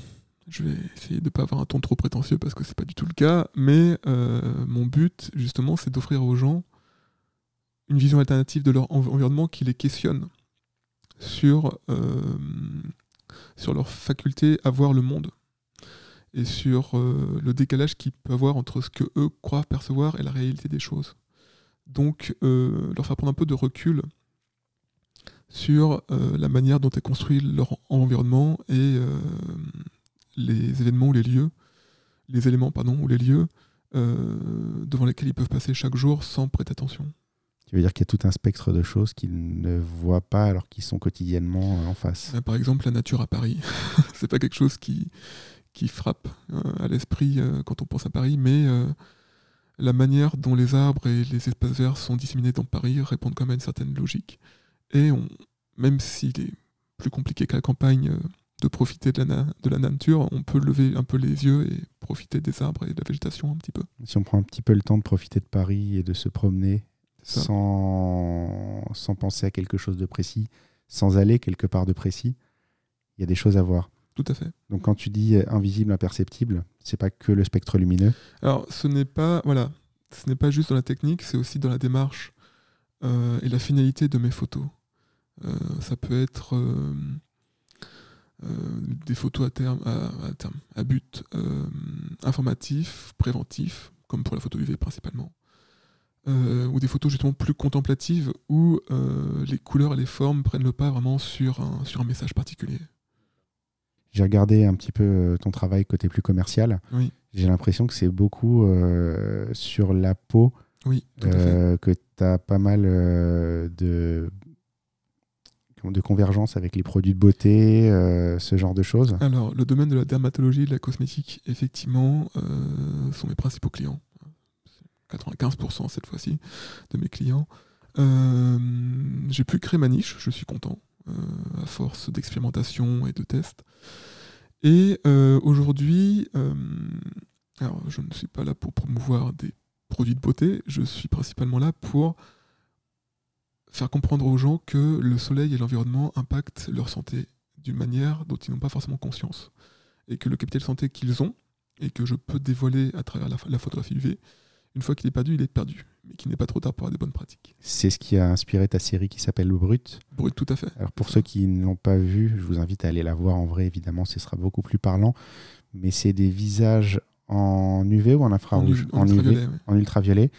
je vais essayer de ne pas avoir un ton trop prétentieux parce que c'est pas du tout le cas, mais euh, mon but, justement, c'est d'offrir aux gens une vision alternative de leur env- environnement qui les questionne sur, euh, sur leur faculté à voir le monde et sur euh, le décalage qu'il peut avoir entre ce que eux croient percevoir et la réalité des choses. Donc, euh, leur faire prendre un peu de recul sur euh, la manière dont est construit leur environnement et les événements ou les lieux, les éléments pardon ou les lieux devant lesquels ils peuvent passer chaque jour sans prêter attention.
Tu veux dire qu'il y a tout un spectre de choses qu'ils ne voient pas alors qu'ils sont quotidiennement en face.
Euh, Par exemple, la nature à Paris, (laughs) c'est pas quelque chose qui qui frappe euh, à l'esprit euh, quand on pense à Paris, mais euh, la manière dont les arbres et les espaces verts sont disséminés dans Paris répondent quand même à une certaine logique. Et on, même s'il est plus compliqué qu'à la campagne de profiter de la, de la nature, on peut lever un peu les yeux et profiter des arbres et de la végétation un petit peu.
Si on prend un petit peu le temps de profiter de Paris et de se promener sans, sans penser à quelque chose de précis, sans aller quelque part de précis, il y a des choses à voir.
Tout à fait.
Donc quand tu dis euh, invisible, imperceptible, c'est pas que le spectre lumineux.
Alors, ce n'est pas, voilà, ce n'est pas juste dans la technique, c'est aussi dans la démarche euh, et la finalité de mes photos. Euh, ça peut être des photos à terme, à, à terme, à but informatif, préventif, comme pour la photo UV principalement. Euh, ou des photos justement plus contemplatives où euh, les couleurs et les formes prennent le pas vraiment sur un, sur un message particulier.
J'ai regardé un petit peu euh, ton travail côté plus commercial.
Oui.
J'ai l'impression que c'est beaucoup euh, sur la peau,
Oui,
euh, que tu as pas mal euh, de, de convergence avec les produits de beauté, euh, ce genre de choses.
Alors, le domaine de la dermatologie et de la cosmétique, effectivement, euh, sont mes principaux clients. 95% cette fois-ci de mes clients. Euh, J'ai pu créer ma niche, je suis content, à force d'expérimentation et de tests. Et euh, aujourd'hui, euh, alors je ne suis pas là pour promouvoir des produits de beauté, je suis principalement là pour faire comprendre aux gens que le soleil et l'environnement impactent leur santé d'une manière dont ils n'ont pas forcément conscience. Et que le capital santé qu'ils ont, et que je peux dévoiler à travers la, la photographie UV, une fois qu'il est perdu, il est perdu. Mais qu'il n'est pas trop tard pour avoir des bonnes pratiques.
C'est ce qui a inspiré ta série qui s'appelle Le Brut.
Brut, tout à fait.
Alors pour ceux qui ne l'ont pas vu, je vous invite à aller la voir en vrai, évidemment, ce sera beaucoup plus parlant. Mais c'est des visages en UV ou en infrarouge
en
UV,
ultraviolet, ouais.
en ultraviolet,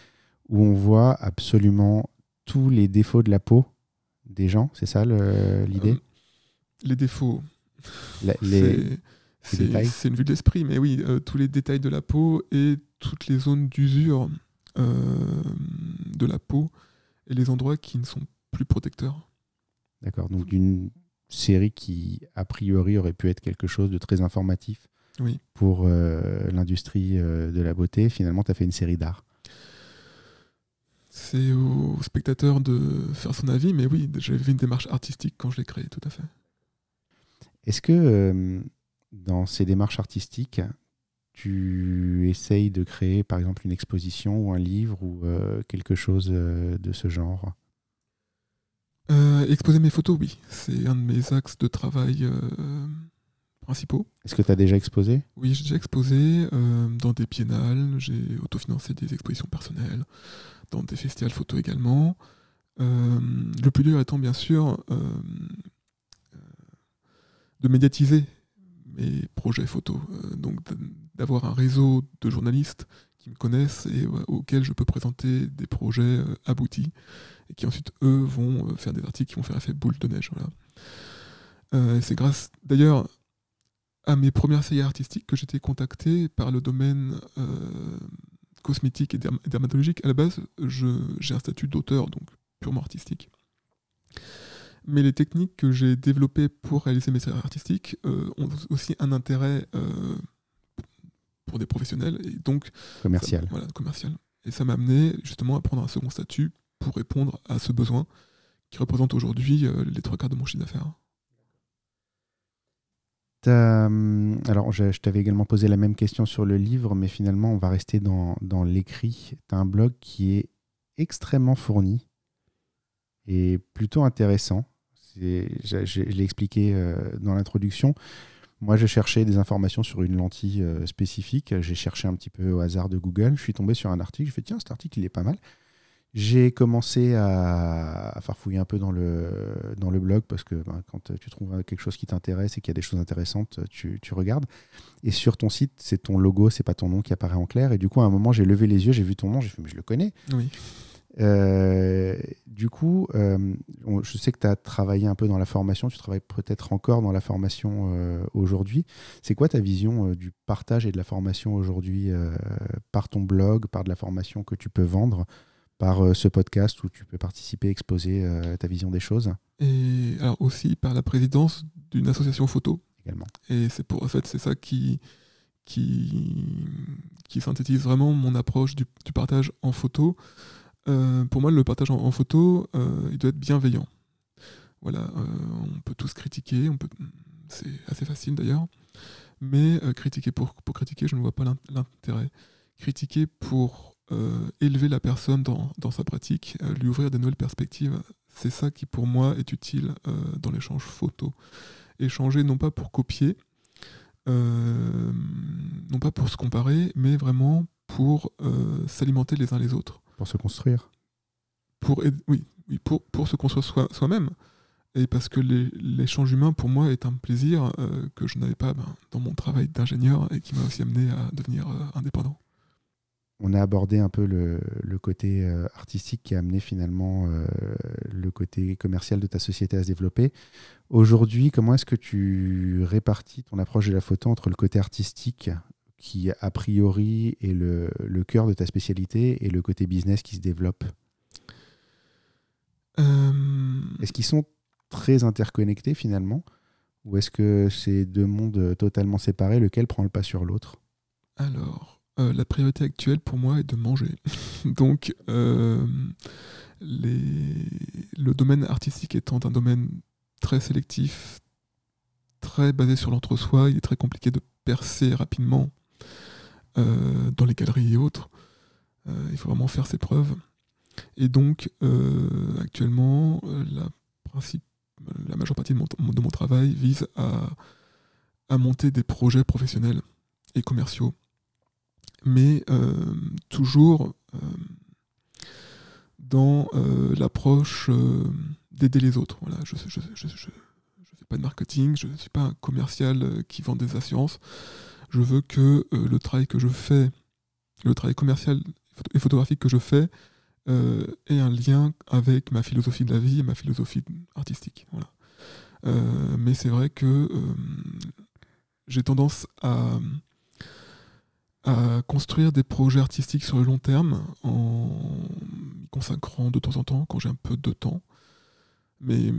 où on voit absolument tous les défauts de la peau des gens. C'est ça le- l'idée
Euh, les défauts.
La- (laughs) les-
c'est- une vue de l'esprit, mais oui, euh, tous les détails de la peau et toutes les zones d'usure de la peau et les endroits qui ne sont plus protecteurs.
D'accord. Donc d'une série qui, a priori, aurait pu être quelque chose de très informatif
Oui.
pour euh, l'industrie euh, de la beauté. Finalement, tu as fait une série d'art.
C'est au spectateur de faire son avis, mais oui, j'avais une démarche artistique quand je l'ai créé, tout à fait.
Est-ce que euh, dans ces démarches artistiques, tu essayes de créer par exemple une exposition ou un livre ou euh, quelque chose euh, de ce genre?
Euh, exposer mes photos, oui, c'est un de mes axes de travail euh, principaux.
Est-ce que tu as déjà exposé?
Oui, j'ai déjà exposé dans des biennales, j'ai autofinancé des expositions personnelles, dans des festivals photo également. Le plus dur étant bien sûr de médiatiser mes projets photos, donc d'avoir un réseau de journalistes qui me connaissent et auxquels je peux présenter des projets euh, aboutis et qui ensuite eux vont euh, faire des articles qui vont faire effet boule de neige. Euh, c'est grâce d'ailleurs à mes premières séries artistiques que j'étais contacté par le domaine cosmétique et derm- dermatologique. À la base, j'ai un statut d'auteur, donc purement artistique. Mais les techniques que j'ai développées pour réaliser mes séries artistiques ont aussi un intérêt pour des professionnels et donc
commercial
ça- voilà, commercial. Et ça m'a amené justement à prendre un second statut pour répondre à ce besoin qui représente aujourd'hui euh, les trois quarts de mon chiffre d'affaires.
Hum, alors, je, je t'avais également posé la même question sur le livre, mais finalement, on va rester dans, dans l'écrit. Tu as un blog qui est extrêmement fourni et plutôt intéressant. C'est- Je, je- je l'ai expliqué euh, dans l'introduction. Moi, je cherchais des informations sur une lentille euh, spécifique. J'ai cherché un petit peu au hasard de Google. Je suis tombé sur un article. Je fais tiens, cet article, il est pas mal. J'ai commencé à, à farfouiller un peu dans le, dans le blog parce que ben, quand tu trouves quelque chose qui t'intéresse et qu'il y a des choses intéressantes, tu, tu regardes. Et sur ton site, c'est ton logo, c'est pas ton nom qui apparaît en clair. Et du coup, à un moment, j'ai levé les yeux, j'ai vu ton nom, j'ai fait mais je le connais.
Oui.
Euh, du coup, euh, je sais que tu as travaillé un peu dans la formation, tu travailles peut-être encore dans la formation euh, aujourd'hui. C'est quoi ta vision du partage et de la formation aujourd'hui par ton blog, par de la formation que tu peux vendre, par ce podcast où tu peux participer, exposer ta vision des choses?
Et alors aussi par la présidence d'une association photo.
également
Et c'est pour en fait c'est ça qui qui qui synthétise vraiment mon approche du, du partage en photo. Euh, pour moi, le partage en, photo, euh, il doit être bienveillant. Voilà, euh, on peut tous critiquer, on peut, c'est assez facile d'ailleurs, mais critiquer pour, critiquer, je ne vois pas l'in- l'intérêt. Critiquer pour élever la personne dans, dans sa pratique, lui ouvrir des nouvelles perspectives, c'est ça qui pour moi est utile dans l'échange photo. Échanger non pas pour copier, non pas pour se comparer, mais vraiment pour s'alimenter les uns les autres
pour se construire.
pour, oui, pour, pour se construire soi- soi-même. et parce que l'échange humain, pour moi, est un plaisir euh, que je n'avais pas ben, dans mon travail d'ingénieur et qui m'a aussi amené à devenir euh, indépendant.
On a abordé un peu le, côté euh, artistique qui a amené finalement le côté commercial de ta société à se développer. Aujourd'hui, comment est-ce que tu répartis ton approche de la photo entre le côté artistique, qui a priori est le, le cœur de ta spécialité, et le côté business qui se développe
Euh,
Est-ce qu'ils sont très interconnectés finalement? Ou est-ce que c'est deux mondes totalement séparés, lequel prend le pas sur l'autre?
Alors, euh, la priorité actuelle pour moi est de manger. (laughs) Donc, euh, les- le domaine artistique étant un domaine très sélectif, très basé sur l'entre-soi, il est très compliqué de percer rapidement euh, dans les galeries et autres. Euh, il faut vraiment faire ses preuves. Et donc, euh, actuellement, la, majeure partie de mon, travail vise à, monter des projets professionnels et commerciaux mais toujours dans l'approche d'aider les autres. Voilà, je ne fais pas de marketing, je ne suis pas un commercial qui vend des assurances. Je veux que euh, le travail que je fais, le travail commercial et photographique que je fais, euh, ait un lien avec ma philosophie de la vie et ma philosophie artistique. Voilà. Euh, mais c'est vrai que j'ai tendance à construire des projets artistiques sur le long terme en y consacrant de temps en temps quand j'ai un peu de temps. Mais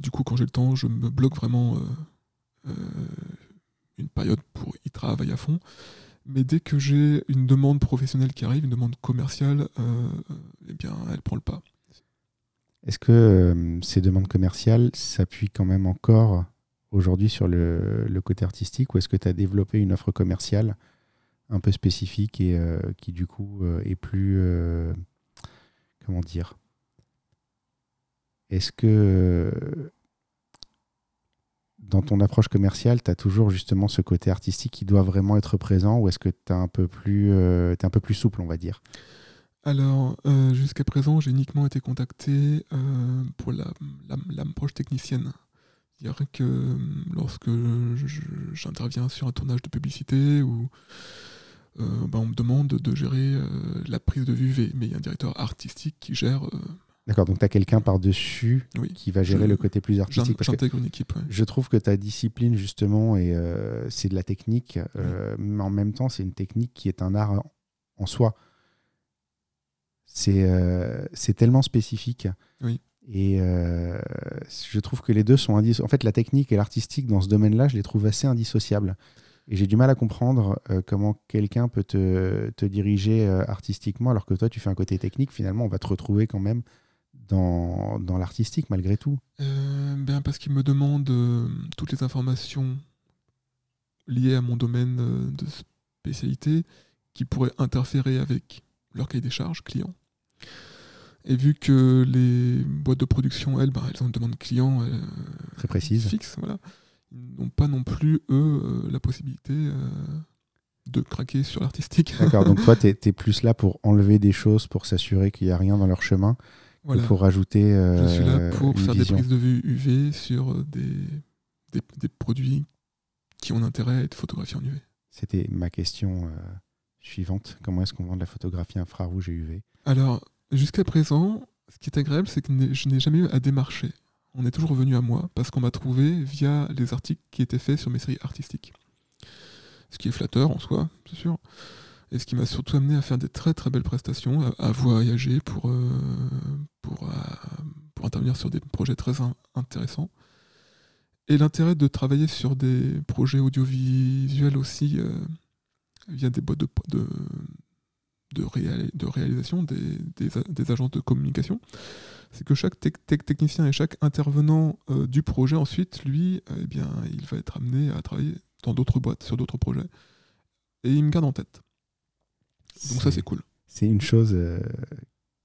du coup, quand j'ai le temps, je me bloque vraiment une période pour y travaille à fond. Mais dès que j'ai une demande professionnelle qui arrive, une demande commerciale, euh, eh bien, elle prend le pas.
Est-ce que euh, ces demandes commerciales s'appuient quand même encore aujourd'hui sur le, côté artistique ou est-ce que tu as développé une offre commerciale un peu spécifique et euh, qui du coup est plus comment dire? Est-ce que dans ton approche commerciale, tu as toujours justement ce côté artistique qui doit vraiment être présent ou est-ce que tu un, peu plus, euh, un peu plus souple, on va dire?
Alors, euh, jusqu'à présent, j'ai uniquement été contacté euh, pour la- la- l'approche technicienne. C'est-à-dire que euh, lorsque j'interviens sur un tournage de publicité ou ben, on me demande de gérer la prise de vue V, mais il y a un directeur artistique qui gère.
D'accord, donc tu as quelqu'un par-dessus
oui,
qui va gérer
Je-
le côté plus artistique. parce que
une équipe. ouais.
je trouve que ta discipline, justement, et euh, c'est de la technique, euh, mais en même temps, c'est une technique qui est un art en, en soi. C'est euh, tellement spécifique.
Oui.
Et euh, je trouve que les deux sont indissociables. En fait, la technique et l'artistique, dans ce domaine-là, je les trouve assez indissociables. Et j'ai du mal à comprendre euh, comment quelqu'un peut te, te diriger euh, artistiquement, alors que toi, tu fais un côté technique. Finalement, on va te retrouver quand même dans, dans l'artistique, malgré tout.
Euh, ben parce qu'il me demande euh, toutes les informations liées à mon domaine euh, de spécialité qui pourraient interférer avec leur cahier des charges client. Et vu que les boîtes de production, elles, ben, elles ont une demande client euh,
Très précise.
fixe, voilà. ils n'ont pas non plus, eux, la possibilité de craquer sur l'artistique.
D'accord, donc (laughs) toi, tu es, plus là pour enlever des choses, pour s'assurer qu'il n'y a rien dans leur chemin,
Voilà.
pour rajouter. euh,
Je suis là pour faire
vision.
des prises de vue UV sur euh, des, des, des produits qui ont intérêt à être photographiés en UV.
C'était ma question euh, suivante. Comment est-ce qu'on vend de la photographie infrarouge et UV
Alors, jusqu'à présent, ce qui est agréable, c'est que je n'ai jamais eu à démarcher. On est toujours revenu à moi parce qu'on m'a trouvé via les articles qui étaient faits sur mes séries artistiques. Ce qui est flatteur en soi, c'est sûr. Et ce qui m'a surtout amené à faire des très très belles prestations, à, voyager pour, euh, euh, pour intervenir sur des projets très in- intéressants. Et l'intérêt de travailler sur des projets audiovisuels aussi euh, via des boîtes de, de, de, réal- de réalisation, des, des, agences de communication, c'est que chaque tec- tec- technicien et chaque intervenant du projet, ensuite, lui, eh bien, il va être amené à travailler dans d'autres boîtes, sur d'autres projets. Et il me garde en tête. Donc ça, c'est cool.
C'est une chose euh,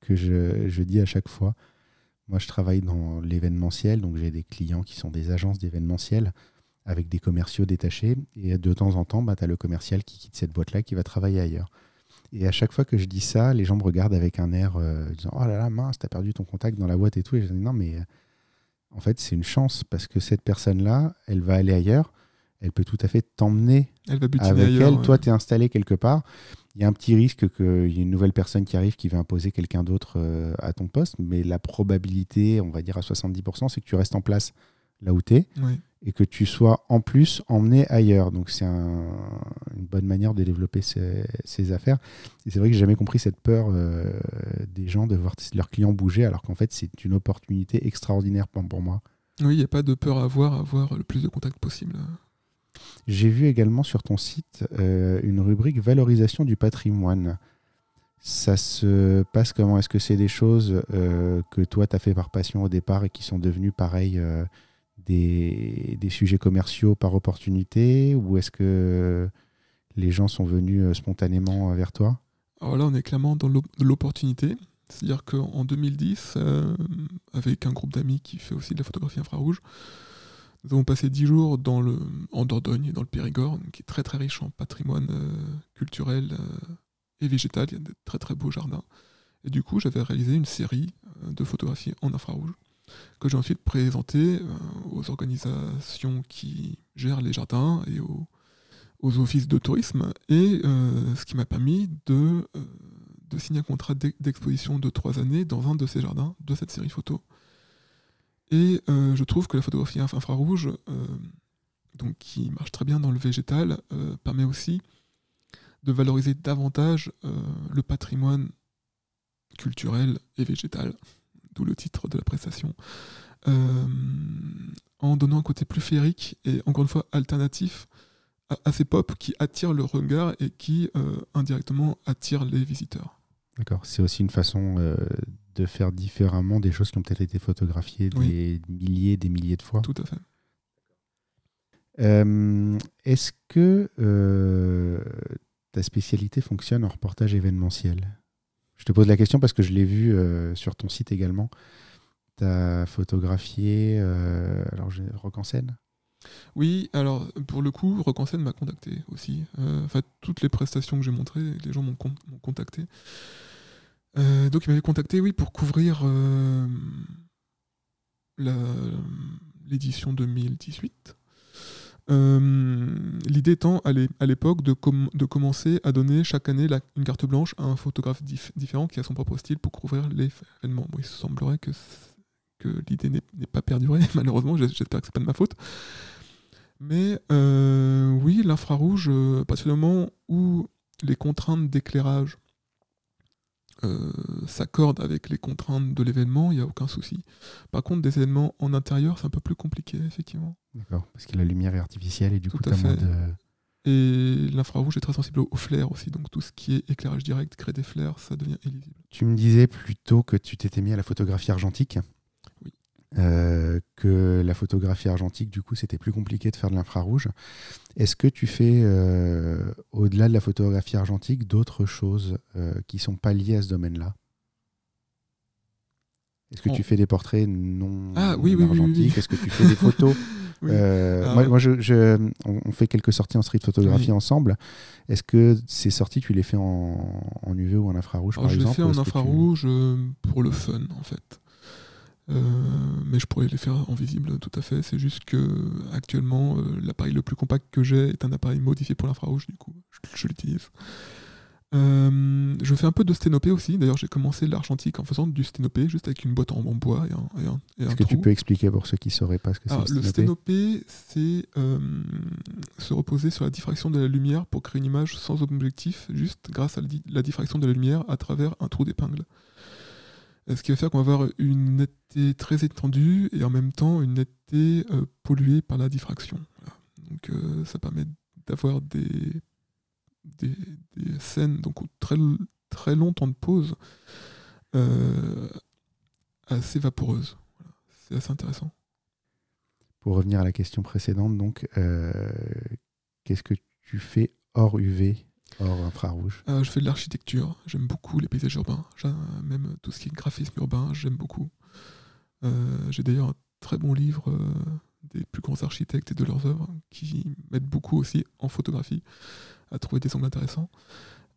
que je, dis à chaque fois. Moi, je travaille dans l'événementiel, donc j'ai des clients qui sont des agences d'événementiel avec des commerciaux détachés. Et de temps en temps, bah, tu as le commercial qui quitte cette boîte-là, qui va travailler ailleurs. Et à chaque fois que je dis ça, les gens me regardent avec un air euh, disant Oh là là, mince, t'as perdu ton contact dans la boîte et tout. Et je dis Non, mais euh, en fait, c'est une chance parce que cette personne-là, elle va aller ailleurs. Elle peut tout à fait t'emmener
Elle va butiner
avec
ailleurs.
elle.
ouais.
Toi, tu es installé quelque part. Il y a un petit risque qu'il y ait une nouvelle personne qui arrive qui va imposer quelqu'un d'autre euh, à ton poste. Mais la probabilité, on va dire à 70%, c'est que tu restes en place là où tu es et que tu sois en plus emmené ailleurs. Donc, c'est un- une bonne manière de développer ses, ses affaires. Et c'est vrai que j'ai jamais compris cette peur euh, des gens de voir leurs clients bouger, alors qu'en fait, c'est une opportunité extraordinaire pour, pour moi.
Oui, il n'y a pas de peur à avoir, à avoir le plus de contacts possible.
J'ai vu également sur ton site euh, une rubrique valorisation du patrimoine. Ça se passe comment? Est-ce que c'est des choses euh, que toi, tu as fait par passion au départ et qui sont devenues pareil euh, des, des sujets commerciaux par opportunité? Ou est-ce que les gens sont venus spontanément vers toi?
Alors là, on est clairement dans l'opportunité. C'est-à-dire qu'en 2010, euh, avec un groupe d'amis qui fait aussi de la photographie infrarouge, nous avons passé dix jours en Dordogne et dans le Périgord, qui est très très riche en patrimoine euh, culturel euh, et végétal. Il y a de très très beaux jardins. Et du coup, j'avais réalisé une série euh, de photographies en infrarouge que j'ai ensuite présentée aux organisations qui gèrent les jardins et aux, aux offices de tourisme. Et ce qui m'a permis de, de signer un contrat d'e- d'exposition de trois années dans un de ces jardins de cette série photo. Et euh, je trouve que la photographie inf- infrarouge, euh, donc qui marche très bien dans le végétal, euh, permet aussi de valoriser davantage le patrimoine culturel et végétal, d'où le titre de la prestation, en donnant un côté plus féerique et encore une fois alternatif assez pop qui attire le regard et qui indirectement attire les visiteurs.
D'accord. C'est aussi une façon de faire différemment des choses qui ont peut-être été photographiées des milliers, des milliers de fois.
Tout à fait.
Est-ce que ta spécialité fonctionne en reportage événementiel? Je te pose la question parce que je l'ai vu sur ton site également. Tu as photographié alors, Rock en scène?
Oui, alors pour le coup, Rock en scène m'a contacté aussi. en fait, toutes les prestations que j'ai montrées, les gens m'ont contacté. Euh, donc il m'avait contacté, oui, pour couvrir euh, l'édition 2018. Euh, l'idée étant à l'époque de, commencer à donner chaque année une carte blanche à un photographe différent qui a son propre style pour couvrir l'événement. Bon, il semblerait que, l'idée n'est pas perdurée, (laughs) malheureusement, j'espère que c'est pas de ma faute. Mais oui, l'infrarouge, à partir du moment où les contraintes d'éclairage euh, s'accorde avec les contraintes de l'événement, il n'y a aucun souci. Par contre, des événements en intérieur, c'est un peu plus compliqué, effectivement.
D'accord, parce que la lumière est artificielle et du
tout
coup,
à fait. Et l'infrarouge est très sensible au flair aussi, donc tout ce qui est éclairage direct, crée des flares, ça devient illisible.
Tu me disais plutôt que tu t'étais mis à la photographie argentique.
Oui.
Euh, que la photographie argentique, du coup, c'était plus compliqué de faire de l'infrarouge. Est-ce que tu fais, euh, au-delà de la photographie argentique, d'autres choses euh, qui sont pas liées à ce domaine-là? Est-ce que tu fais des portraits non,
ah, oui,
argentiques? Est-ce que tu fais des photos (laughs) ah, moi, je, on, fait quelques sorties en street photographie ensemble. Est-ce que ces sorties, tu les fais en, UV ou en infrarouge, par
exemple
Je les
fais en infrarouge pour le fun, en fait. Euh, mais je pourrais les faire en visible tout à fait. C'est juste que actuellement, euh, l'appareil le plus compact que j'ai est un appareil modifié pour l'infrarouge, du coup, je, l'utilise. Euh, je fais un peu de sténopé aussi. D'ailleurs, j'ai commencé l'argentique en faisant du sténopé, juste avec une boîte en, bois et un, et
Est-ce que tu peux expliquer pour ceux qui ne sauraient pas ce que c'est
Le sténopé, c'est se reposer sur la diffraction de la lumière pour créer une image sans objectif, juste grâce à la diffraction de la lumière à travers un trou d'épingle. Euh, ce qui va faire qu'on va avoir une netteté très étendue et en même temps une netteté euh, polluée par la diffraction. Donc euh, ça permet d'avoir des, scènes donc très, très long temps de pause assez vaporeuses. C'est assez intéressant.
Pour revenir à la question précédente, donc, qu'est-ce que tu fais hors UV Infrarouge.
Euh, je fais de l'architecture. J'aime beaucoup les paysages urbains. Même tout ce qui est graphisme urbain, j'aime beaucoup. Euh, j'ai d'ailleurs un très bon livre euh, des plus grands architectes et de leurs œuvres qui m'aident beaucoup aussi en photographie à trouver des angles intéressants.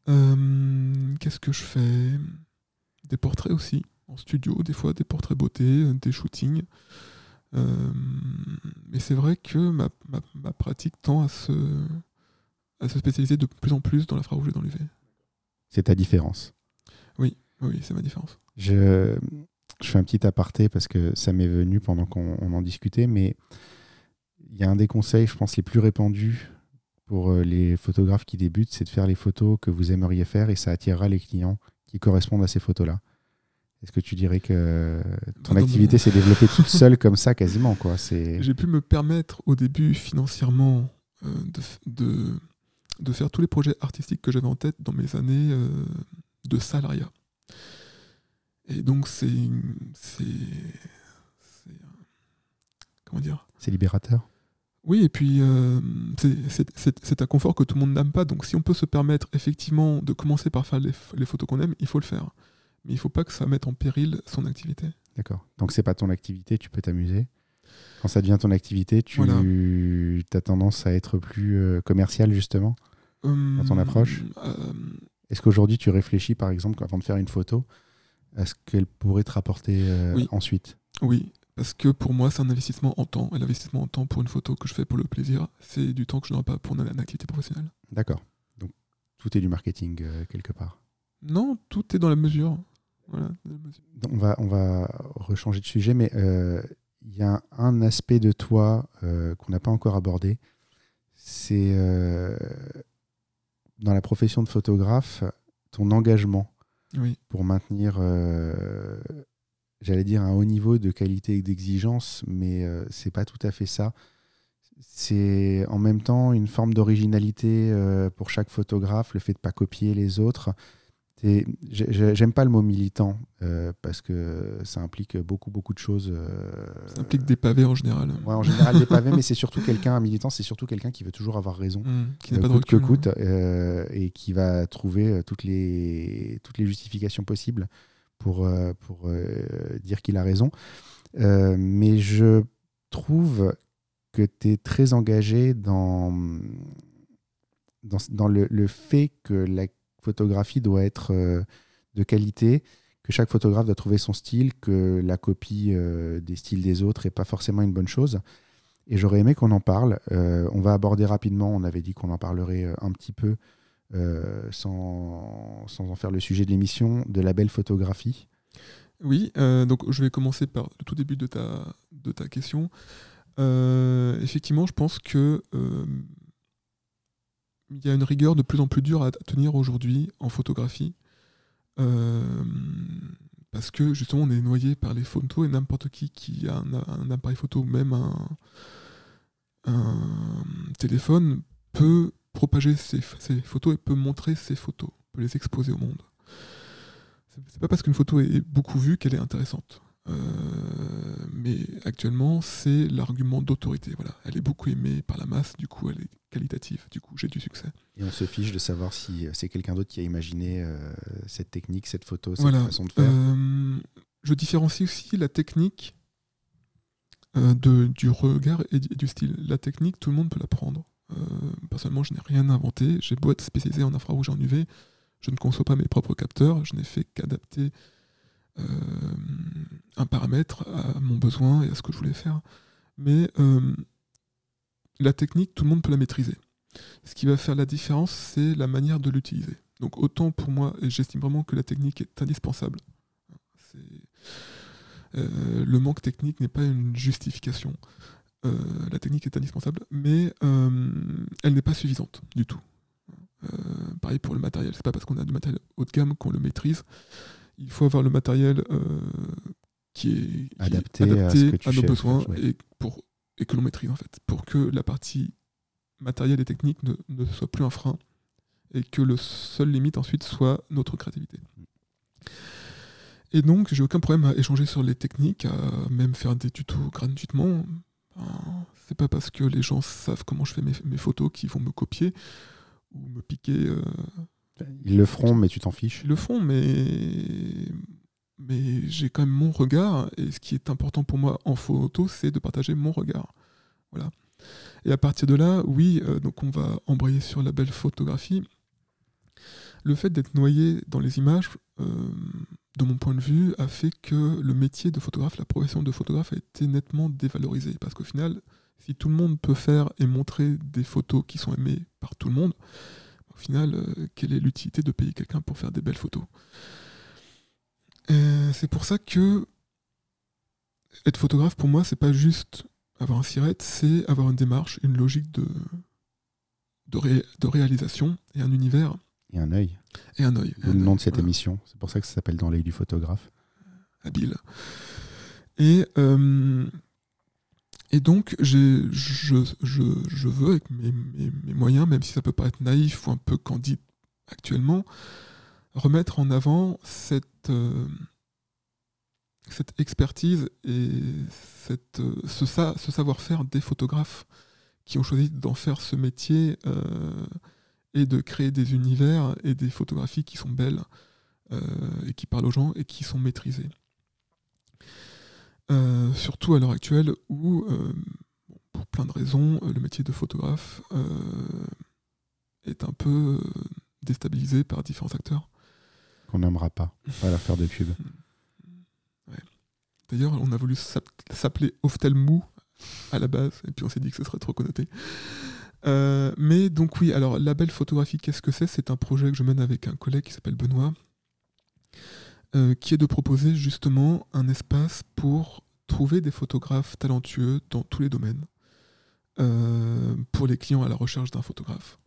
Qu'est-ce que je fais? Des portraits aussi, en studio, des fois des portraits beauté, des shootings. mais c'est vrai que ma pratique tend à se à se spécialiser de plus en plus dans l'infrarouge et dans l'UV.
C'est ta différence
Oui, oui, c'est ma différence.
Je, je fais un petit aparté parce que ça m'est venu pendant qu'on en discutait, mais il y a un des conseils, je pense, les plus répandus pour euh, les photographes qui débutent, c'est de faire les photos que vous aimeriez faire et ça attirera les clients qui correspondent à ces photos-là. Est-ce que tu dirais que ton activité s'est développée toute seule comme ça quasiment quoi?
J'ai pu me permettre au début financièrement euh, de, de faire tous les projets artistiques que j'avais en tête dans mes années euh, de salariat. Et donc c'est c'est comment dire?
C'est libérateur?
Oui, et puis euh, c'est un confort que tout le monde n'aime pas. Donc si on peut se permettre effectivement de commencer par faire les, les photos qu'on aime, il faut le faire. Mais il ne faut pas que ça mette en péril son activité.
D'accord. Donc c'est pas ton activité, tu peux t'amuser? Quand ça devient ton activité, tu as tendance à être plus euh, commercial justement dans ton approche? euh, Est-ce qu'aujourd'hui tu réfléchis par exemple avant de faire une photo à ce qu'elle pourrait te rapporter euh, ensuite?
Oui, parce que pour moi c'est un investissement en temps. Et l'investissement en temps pour une photo que je fais pour le plaisir, c'est du temps que je n'aurai pas pour une, activité professionnelle.
D'accord. Donc tout est du marketing quelque part.
Non, tout est dans la mesure. Voilà,
On, va, on va rechanger de sujet, mais il y a un aspect de toi euh, qu'on n'a pas encore abordé. C'est euh, dans la profession de photographe, ton engagement pour maintenir, euh, j'allais dire, un haut niveau de qualité et d'exigence, mais c'est pas tout à fait ça. c'est en même temps une forme d'originalité pour chaque photographe, le fait de ne pas copier les autres. J'aime pas le mot militant euh, parce que ça implique beaucoup, beaucoup de choses. euh,
Ça implique des pavés en général.
ouais, en général, des pavés, mais c'est surtout quelqu'un, un militant, c'est surtout quelqu'un qui veut toujours avoir raison.
Mmh, qui n'a
euh,
pas de
coûte que
recul.
coûte, euh, et qui va trouver toutes les, toutes les justifications possibles pour, pour dire qu'il a raison. Mais je trouve que tu es très engagé dans, dans, dans le, le fait que la photographie doit être euh, de qualité, que chaque photographe doit trouver son style, que la copie euh, des styles des autres n'est pas forcément une bonne chose. Et j'aurais aimé qu'on en parle. Euh, on va aborder rapidement, on avait dit qu'on en parlerait un petit peu, sans, sans en faire le sujet de l'émission, de la belle photographie.
Oui, donc je vais commencer par le tout début de ta, de ta question. Effectivement, je pense que il y a une rigueur de plus en plus dure à tenir aujourd'hui en photographie. Euh, parce que justement, on est noyé par les photos et n'importe qui qui a un, appareil photo même un, téléphone peut propager ses, ses photos et peut montrer ses photos, peut les exposer au monde. C'est pas parce qu'une photo est beaucoup vue qu'elle est intéressante. Euh, mais actuellement, c'est l'argument d'autorité. Voilà, elle est beaucoup aimée par la masse, du coup, elle est qualitative. Du coup, j'ai du succès.
Et on se fiche de savoir si euh, c'est quelqu'un d'autre qui a imaginé euh, cette technique, cette photo, cette
Voilà.
façon de faire.
Euh, je différencie aussi la technique de, du regard et du, style. La technique, tout le monde peut l'apprendre. Personnellement, je n'ai rien inventé. J'ai beau être spécialisé en infrarouge et en UV, je ne conçois pas mes propres capteurs. Je n'ai fait qu'adapter un paramètre à mon besoin et à ce que je voulais faire. Mais euh, la technique, tout le monde peut la maîtriser. Ce qui va faire la différence, c'est la manière de l'utiliser. Donc autant pour moi, j'estime vraiment que la technique est indispensable. C'est- euh, le manque technique n'est pas une justification. Euh, la technique est indispensable, mais euh, elle n'est pas suffisante du tout. Euh, pareil pour le matériel, c'est pas parce qu'on a du matériel haut de gamme qu'on le maîtrise. Il faut avoir le matériel euh, qui est, qui est
Adapté à
nos besoins
ouais.
et, pour, et que l'on maîtrise en fait, pour que la partie matérielle et technique ne, ne soit plus un frein et que le seul limite ensuite soit notre créativité. Et donc, j'ai aucun problème à échanger sur les techniques, à même faire des tutos gratuitement. Ben, C'est pas parce que les gens savent comment je fais mes, mes photos qu'ils vont me copier ou me piquer. euh,
Ils le feront, mais tu t'en fiches.
ils le font, mais, mais j'ai quand même mon regard. Et ce qui est important pour moi en photo, c'est de partager mon regard. Voilà. Et à partir de là, oui, euh, donc on va embrayer sur la belle photographie. Le fait d'être noyé dans les images, euh, de mon point de vue, a fait que le métier de photographe, la profession de photographe a été nettement dévalorisée. Parce qu'au final, si tout le monde peut faire et montrer des photos qui sont aimées par tout le monde, au final, euh, quelle est l'utilité de payer quelqu'un pour faire des belles photos C'est pour ça que être photographe, pour moi, c'est pas juste avoir un sirette, c'est avoir une démarche, une logique de, de, ré- de réalisation et un univers
Et un œil.
et un œil.
Le nom de cette
Voilà
émission. C'est pour ça que ça s'appelle Dans l'œil du photographe.
habile. Et, euh, et donc, je, veux, avec mes, moyens, même si ça peut paraître naïf ou un peu candide actuellement, remettre en avant cette, euh, expertise et euh, ce, sa- ce savoir-faire des photographes qui ont choisi d'en faire ce métier euh, et de créer des univers et des photographies qui sont belles et qui parlent aux gens et qui sont maîtrisées. Euh, surtout à l'heure actuelle où, euh, pour plein de raisons, euh, le métier de photographe euh, est un peu déstabilisé par différents acteurs.
Qu'on n'aimera pas. Pas la faire de pub. (laughs)
D'ailleurs, on a voulu s'app- s'appeler Oftalmou à la base, et puis on s'est dit que ce serait trop connoté. Mais donc oui, alors la belle photographie, qu'est-ce que c'est? C'est un projet que je mène avec un collègue qui s'appelle Benoît, euh, qui est de proposer justement un espace pour trouver des photographes talentueux dans tous les domaines, euh, pour les clients à la recherche d'un photographe,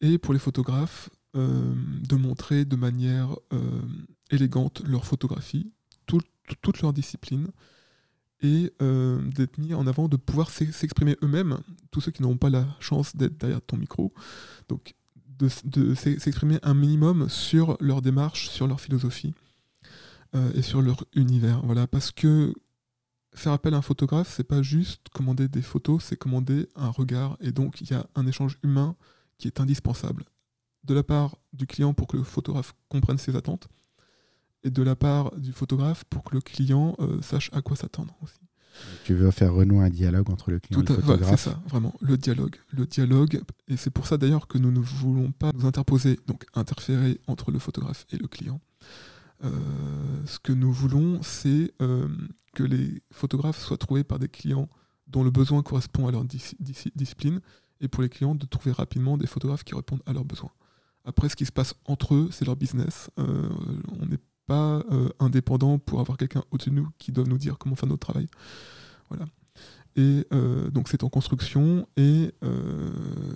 et pour les photographes euh, de montrer de manière élégante leur photographie, tout- tout- toute leur discipline, et d'être mis en avant, de pouvoir s'ex- s'exprimer eux-mêmes, tous ceux qui n'auront pas la chance d'être derrière ton micro. Donc, de, s'exprimer un minimum sur leur démarche, sur leur philosophie euh, et sur leur univers. Voilà, parce que faire appel à un photographe, c'est pas juste commander des photos, c'est commander un regard. Et donc, il y a un échange humain qui est indispensable de la part du client pour que le photographe comprenne ses attentes et de la part du photographe pour que le client euh, sache à quoi s'attendre aussi.
Tu veux faire renouer un dialogue entre le client
Tout
et le
fait, c'est
photographe.
ça, vraiment, le dialogue. Le dialogue, et c'est pour ça d'ailleurs que nous ne voulons pas nous interposer, donc interférer entre le photographe et le client. Euh, ce que nous voulons, c'est euh, que les photographes soient trouvés par des clients dont le besoin correspond à leur dis- dis- discipline, et pour les clients de trouver rapidement des photographes qui répondent à leurs besoins. Après, ce qui se passe entre eux, c'est leur business. Euh, on n'est pas indépendant pour avoir quelqu'un au-dessus de nous qui doit nous dire comment faire notre travail. Voilà. Et donc c'est en construction et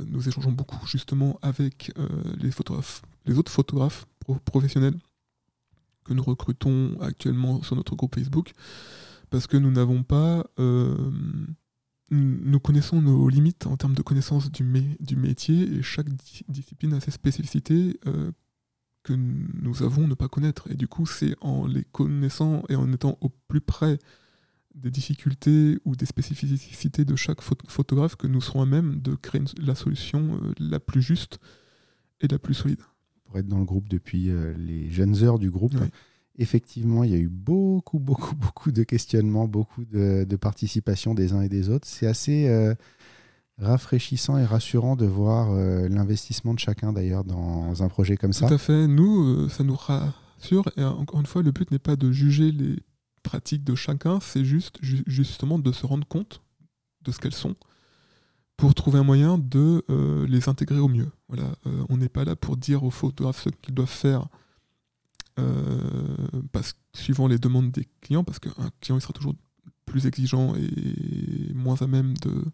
nous échangeons beaucoup justement avec les photographes, les autres photographes pro- professionnels que nous recrutons actuellement sur notre groupe Facebook parce que nous n'avons pas euh, nous connaissons nos limites en termes de connaissance du, mé- du métier et chaque di- discipline a ses spécificités euh, que nous avons ne pas connaître. Et du coup, c'est en les connaissant et en étant au plus près des difficultés ou des spécificités de chaque pho- photographe que nous serons à même de créer la solution euh, la plus juste et la plus solide.
Pour être dans le groupe depuis euh, les jeunes heures du groupe,
Oui.
effectivement, il y a eu beaucoup, (laughs) beaucoup, beaucoup de questionnements, beaucoup de, de participation des uns et des autres. C'est assez euh, rafraîchissant et rassurant de voir euh, l'investissement de chacun d'ailleurs dans un projet comme ça.
Tout à fait. Nous, euh, ça nous rassure. Et encore une fois, le but n'est pas de juger les pratiques de chacun, c'est juste ju- justement de se rendre compte de ce qu'elles sont pour trouver un moyen de euh, les intégrer au mieux. Voilà, euh, on n'est pas là pour dire aux photographes ce qu'ils doivent faire euh, parce, suivant les demandes des clients, parce qu'un client il sera toujours plus exigeant et moins à même de,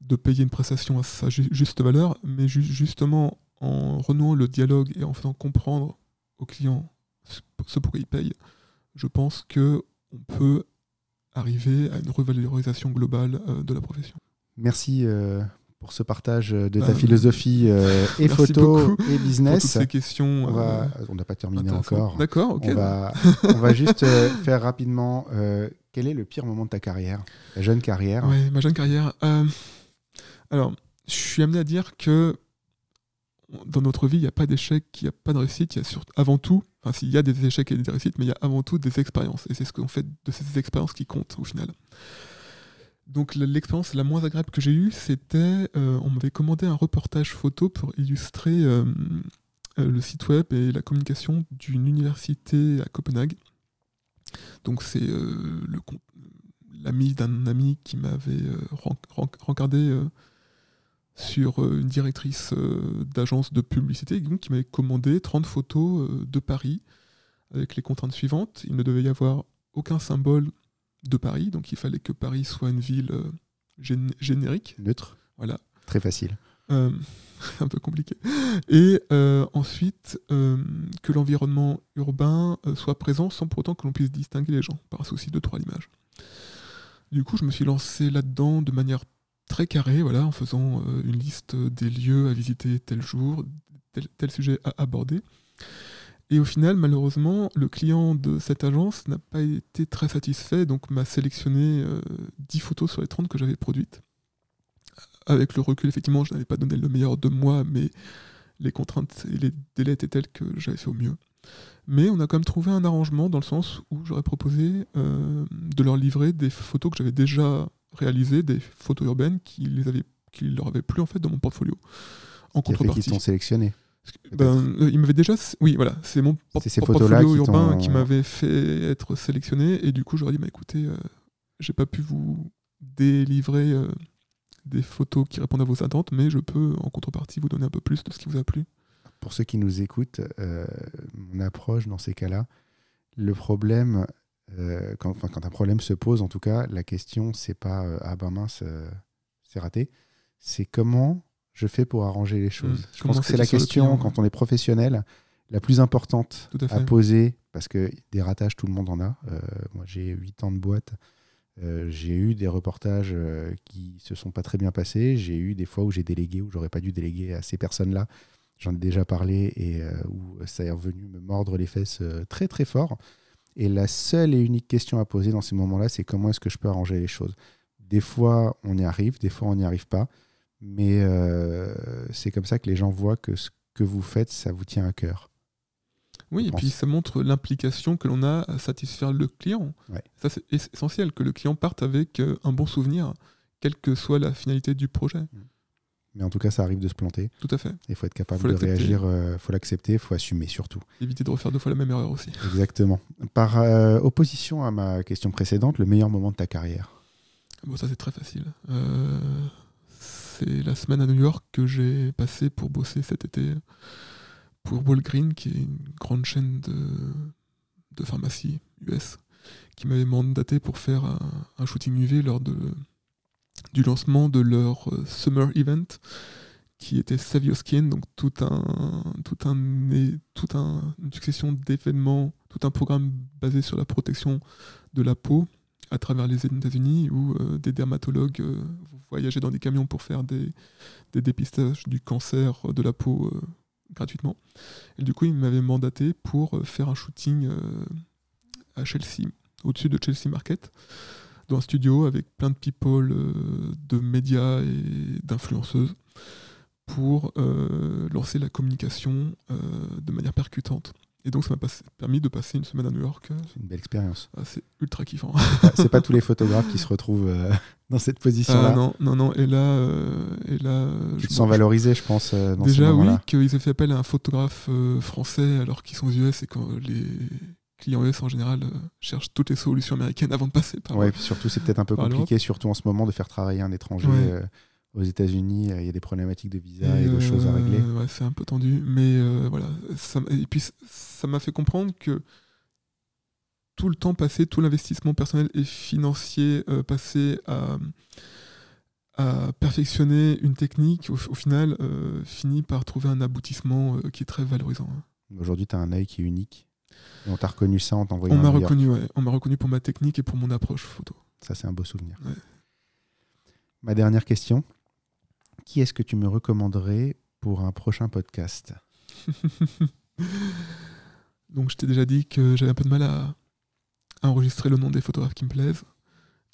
de payer une prestation à sa ju- juste valeur, mais ju- justement en renouant le dialogue et en faisant comprendre aux clients ce pourquoi ils payent, je pense que on peut arriver à une revalorisation globale de la profession.
Merci euh, pour ce partage de ta philosophie euh, et photo
beaucoup
et
Pour
business.
toutes ces questions.
On va-
euh,
n'a pas terminé encore.
D'accord, ok.
On, va, on va juste euh, faire rapidement quel est le pire moment de ta carrière, ta jeune carrière
Ouais, ma jeune carrière. alors, je suis amené à dire que dans notre vie, il n'y a pas d'échec, il n'y a pas de réussite. Il y a surtout, avant tout, enfin, s'il y a des échecs et des réussites, mais il y a avant tout des expériences. Et c'est ce qu'on fait de ces expériences qui comptent au final. Donc, l'expérience la moins agréable que j'ai eue, c'était. euh, on m'avait commandé un reportage photo pour illustrer euh, euh, le site web et la communication d'une université à Copenhague. Donc, c'est euh, l'ami d'un ami qui m'avait euh, ren- ren- rencardé sur une directrice d'agence de publicité donc, qui m'avait commandé 30 photos de Paris avec les contraintes suivantes. Il ne devait y avoir aucun symbole de Paris, donc il fallait que Paris soit une ville euh, gén- générique.
Neutre,
Voilà.
très facile.
Euh, (laughs) un peu compliqué. Et euh, ensuite, euh, que l'environnement urbain soit présent sans pour autant que l'on puisse distinguer les gens, par souci de trois l'image. Du coup, je me suis lancé là-dedans de manière très carrée, voilà, en faisant une liste des lieux à visiter tel jour, tel, tel sujet à aborder. Et au final, malheureusement, le client de cette agence n'a pas été très satisfait, donc m'a sélectionné euh, 10 photos sur les 30 que j'avais produites avec le recul, effectivement, je n'avais pas donné le meilleur de moi, mais les contraintes et les délais étaient tels que j'avais fait au mieux. Mais on a quand même trouvé un arrangement dans le sens où j'aurais proposé euh, de leur livrer des photos que j'avais déjà réalisées, des photos urbaines qui, les avaient, qui leur avaient plu en fait dans mon portfolio. En contrepartie.
t'ont sélectionné.
Ben, euh, il m'avait déjà. Oui, voilà, c'est mon portfolio
qui
urbain qui m'avait fait être sélectionné. Et du coup, j'aurais dit, bah, écoutez, euh, j'ai pas pu vous délivrer euh, des photos qui répondent à vos attentes, mais je peux, en contrepartie, vous donner un peu plus de ce qui vous a plu.
Pour ceux qui nous écoutent, euh, mon approche dans ces cas-là, le problème, euh, quand, quand un problème se pose, en tout cas, la question, c'est pas euh, ah ben mince, euh, c'est raté, c'est comment je fais pour arranger les choses.
Mmh.
Je
Comment
pense que c'est la question
client,
quand on est professionnel. La plus importante
à
poser, parce que des ratages, tout le monde en a. Euh, moi, j'ai 8 ans de boîte. Euh, j'ai eu des reportages euh, qui se sont pas très bien passés. J'ai eu des fois où j'ai délégué, où j'aurais pas dû déléguer à ces personnes-là. J'en ai déjà parlé et euh, où ça est revenu me mordre les fesses très très fort. Et la seule et unique question à poser dans ces moments-là, c'est comment est-ce que je peux arranger les choses? Des fois, on y arrive, des fois, on n'y arrive pas. Mais euh, c'est comme ça que les gens voient que ce que vous faites, ça vous tient à cœur.
Oui, et puis ça montre l'implication que l'on a à satisfaire le client.
Ouais.
Ça, c'est es- essentiel, que le client parte avec euh, un bon souvenir, quelle que soit la finalité du projet.
Mais en tout cas, ça arrive de se planter.
Tout à fait.
Il faut être capable
Faut
de réagir, il faut l'accepter, il faut assumer surtout.
Éviter de refaire deux fois la même erreur aussi.
Exactement. Par euh, opposition à ma question précédente, le meilleur moment de ta carrière
Bon, ça c'est très facile. Euh, c'est la semaine à New York que j'ai passé pour bosser cet été pour Walgreen, qui est une grande chaîne de, de pharmacie US, qui m'avait mandaté pour faire un, shooting UV lors de, du lancement de leur euh, Summer Event, qui était Save Your Skin, donc tout un, tout un, tout un, succession d'événements, tout un programme basé sur la protection de la peau à travers les États-Unis où euh, des dermatologues euh, voyageaient dans des camions pour faire des, des dépistages du cancer de la peau euh, gratuitement. Et du coup, ils m'avaient mandaté pour euh, faire un shooting euh, à Chelsea, au-dessus de Chelsea Market, dans un studio avec plein de people de médias et d'influenceuses pour lancer la communication de manière percutante. Et donc, ça m'a permis de passer une semaine à New York. euh,
C'est une belle expérience.
ah, C'est ultra kiffant.
C'est pas (laughs) tous les photographes qui se retrouvent euh, (laughs) dans cette position-là.
Ah, non, non, non. Et là, euh, et là euh,
Tu
je
te sens valorisé, je pense, euh, dans
Déjà, oui, qu'ils aient fait appel à un photographe euh, français alors qu'ils sont aux US et que les clients US en général euh, cherchent toutes les solutions américaines avant de passer par.
Puis surtout, c'est peut-être un peu compliqué, surtout en ce moment, de faire travailler un étranger
Ouais.
Aux États-Unis. Euh, Il y a des problématiques de visa
Et,
et, de
euh,
choses à régler.
Ouais, c'est un peu tendu, mais euh, voilà. Ça, et puis ça m'a fait comprendre que tout le temps passé, tout l'investissement personnel et financier euh, passé à, à perfectionner une technique, au, au final, euh, finit par trouver un aboutissement euh, qui est très valorisant.
Aujourd'hui, tu as un œil qui est unique. Et on t'a reconnu ça en t'envoyant
On m'a reconnu, ouais. On m'a reconnu pour ma technique et pour mon approche photo.
Ça, c'est un beau souvenir.
Ouais.
Ma dernière question. Qui est-ce que tu me recommanderais pour un prochain podcast (laughs)
Donc je t'ai déjà dit que j'avais un peu de mal à, à enregistrer le nom des photographes qui me plaisent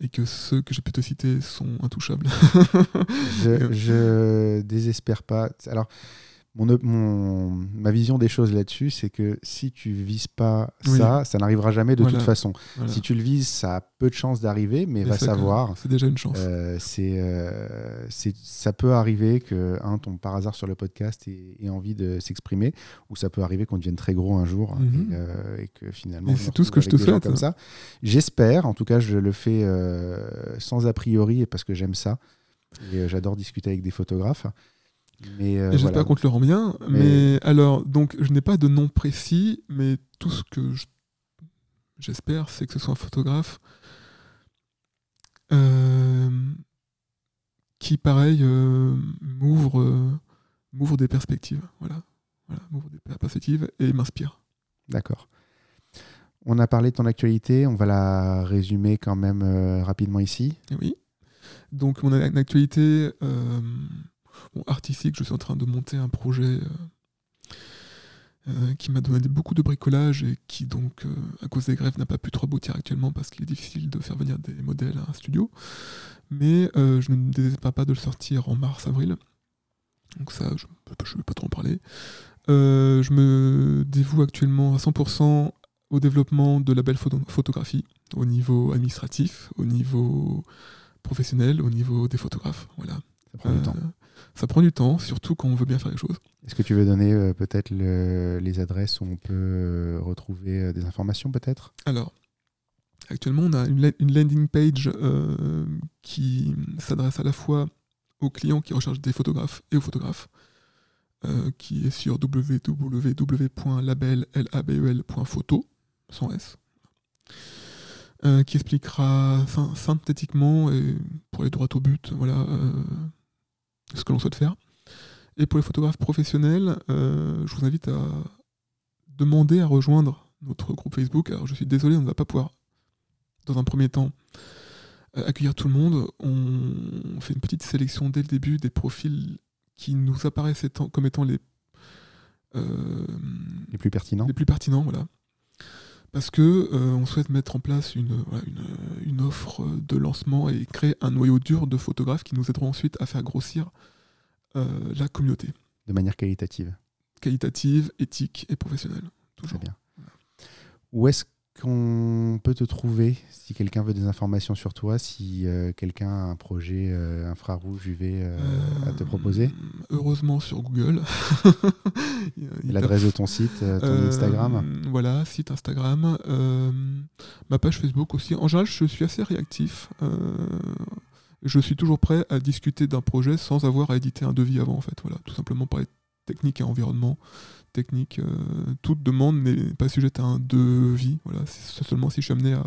et que ceux que j'ai pu te citer sont intouchables.
je, (laughs) je désespère pas. Alors, mon, ma vision des choses là-dessus, c'est que si tu vises pas
Oui.
ça, ça n'arrivera jamais de
Voilà.
toute façon.
Voilà.
Si tu le vises, ça a peu de chances d'arriver, mais,
Mais
va savoir.
C'est déjà une chance.
Euh, c'est, euh, c'est- ça peut arriver que un tombe par hasard sur le podcast et ait envie de s'exprimer, ou ça peut arriver qu'on devienne très gros un jour
Mhm.
et, euh, et que finalement.
C'est tout ce que je te souhaite.
Comme ça. J'espère, en tout cas, je le fais sans a priori et parce que j'aime ça. Et j'adore discuter avec des photographes. Mais euh,
J'espère
voilà.
qu'on te le rend bien.
Mais-
Mais, alors, donc, je n'ai pas de nom précis, mais tout ce que je- j'espère, c'est que ce soit un photographe euh, qui, pareil, euh, m'ouvre m'ouvre des perspectives. Voilà. voilà m'ouvre des perspectives et m'inspire.
D'accord. On a parlé de ton actualité, on va la résumer quand même rapidement ici.
Et oui. Donc, mon a- une actualité bon, artistique, je suis en train de monter un projet euh, euh, qui m'a donné beaucoup de bricolage et qui, donc, euh, à cause des grèves, n'a pas pu trop aboutir actuellement parce qu'il est difficile de faire venir des modèles à un studio. Mais euh, je ne désespère pas de le sortir en mars-avril. Donc, ça, je ne vais pas trop en parler. Je me dévoue actuellement à 100% au développement de la belle photo- photographie au niveau administratif, au niveau professionnel, au niveau des photographes. Voilà.
Ça prend du temps.
Ça prend du temps, surtout quand on veut bien faire les choses.
Est-ce que tu veux donner euh, peut-être le- les adresses où on peut euh, retrouver euh, des informations peut-être?
Alors, actuellement, on a une, une landing page qui s'adresse à la fois aux clients qui recherchent des photographes et aux photographes, qui est sur www.label.photo, sans S, qui expliquera syn- synthétiquement et pour aller droit au but, voilà, ce que l'on souhaite faire. Et pour les photographes professionnels, euh, je vous invite à, demandé à rejoindre notre groupe Facebook. Alors je suis désolé, on ne va pas pouvoir, dans un premier temps, euh, accueillir tout le monde. On fait une petite sélection dès le début des profils qui nous apparaissent étant- comme étant les, euh,
Les plus pertinents
les plus pertinents, voilà. Parce que euh, on souhaite mettre en place une, voilà, une, une offre de lancement et créer un noyau dur de photographes qui nous aideront ensuite à faire grossir euh, la communauté
de manière qualitative.
qualitative, éthique et professionnelle.
Très
Toujours.
bien. Où est-ce qu'on peut te trouver si quelqu'un veut des informations sur toi, si euh, quelqu'un a un projet euh, infrarouge UV euh, à te proposer?
Heureusement sur Google. (laughs)
L'adresse de ton site, ton Instagram?
Voilà, site Instagram. ma page Facebook aussi. En général, je suis assez réactif. je suis toujours prêt à discuter d'un projet sans avoir à éditer un devis avant, en fait. Voilà, tout simplement parler technique et environnement. Technique, euh, toute demande n'est pas sujette à un devis. Voilà, c'est seulement si je suis amené à,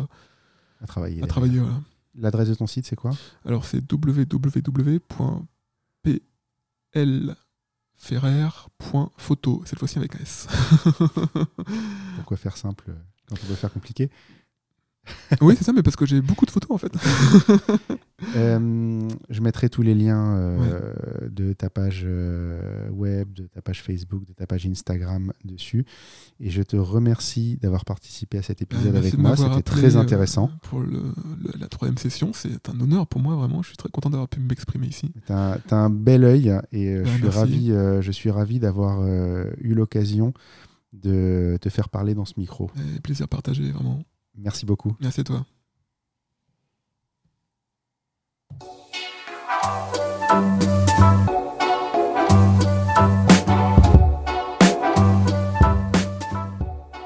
à travailler.
à travailler. Voilà.
L'adresse de ton site, c'est quoi?
Alors c'est www.plferrer.photo, cette fois-ci avec un S.
Pourquoi faire simple? Quand on peut faire compliqué (laughs)
oui, c'est ça, mais parce que j'ai beaucoup de photos en fait. (laughs)
Euh, je mettrai tous les liens euh, de ta page euh, web, de ta page Facebook, de ta page Instagram dessus. Et je te remercie d'avoir participé à cet épisode avec moi. C'était très intéressant.
pour le- le- la troisième session, c'est un honneur pour moi vraiment. Je suis très content d'avoir pu m'exprimer ici.
Tu as, un bel œil et
Ben,
je, suis ravi, je suis ravi d'avoir eu l'occasion de te faire parler dans ce micro.
Et plaisir partagé, vraiment.
Merci beaucoup.
Merci à toi.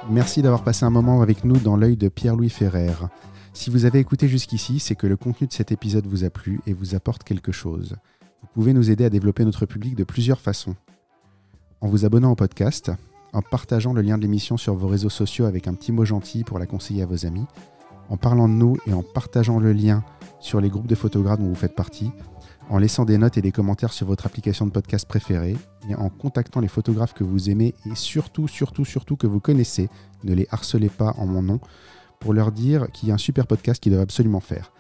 Merci d'avoir passé un moment avec nous dans l'œil de Pierre-Louis Ferrer. Si vous avez écouté jusqu'ici, c'est que le contenu de cet épisode vous a plu et vous apporte quelque chose. Vous pouvez nous aider à développer notre public de plusieurs façons. En vous abonnant au podcast, en partageant le lien de l'émission sur vos réseaux sociaux avec un petit mot gentil pour la conseiller à vos amis, en parlant de nous et en partageant le lien sur les groupes de photographes dont vous faites partie, en laissant des notes et des commentaires sur votre application de podcast préférée, et en contactant les photographes que vous aimez et surtout, surtout, surtout que vous connaissez. Ne les harcelez pas en mon nom pour leur dire qu'il y a un super podcast qu'ils doivent absolument faire.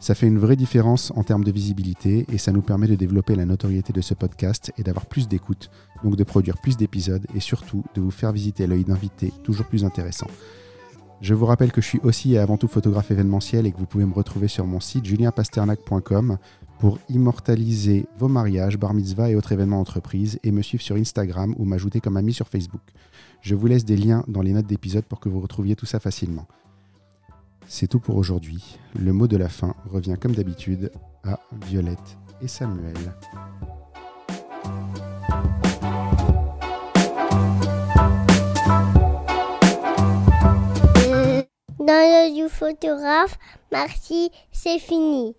Ça fait une vraie différence en termes de visibilité et ça nous permet de développer la notoriété de ce podcast et d'avoir plus d'écoute, donc de produire plus d'épisodes et surtout de vous faire visiter l'œil d'invités toujours plus intéressant. Je vous rappelle que je suis aussi et avant tout photographe événementiel et que vous pouvez me retrouver sur mon site julienpasternac.com pour immortaliser vos mariages, bar mitzvah et autres événements entreprises et me suivre sur Instagram ou m'ajouter comme ami sur Facebook. Je vous laisse des liens dans les notes d'épisode pour que vous retrouviez tout ça facilement. C'est tout pour aujourd'hui. Le mot de la fin revient comme d'habitude à Violette et Samuel.
Dans le du photographe, merci, c'est fini.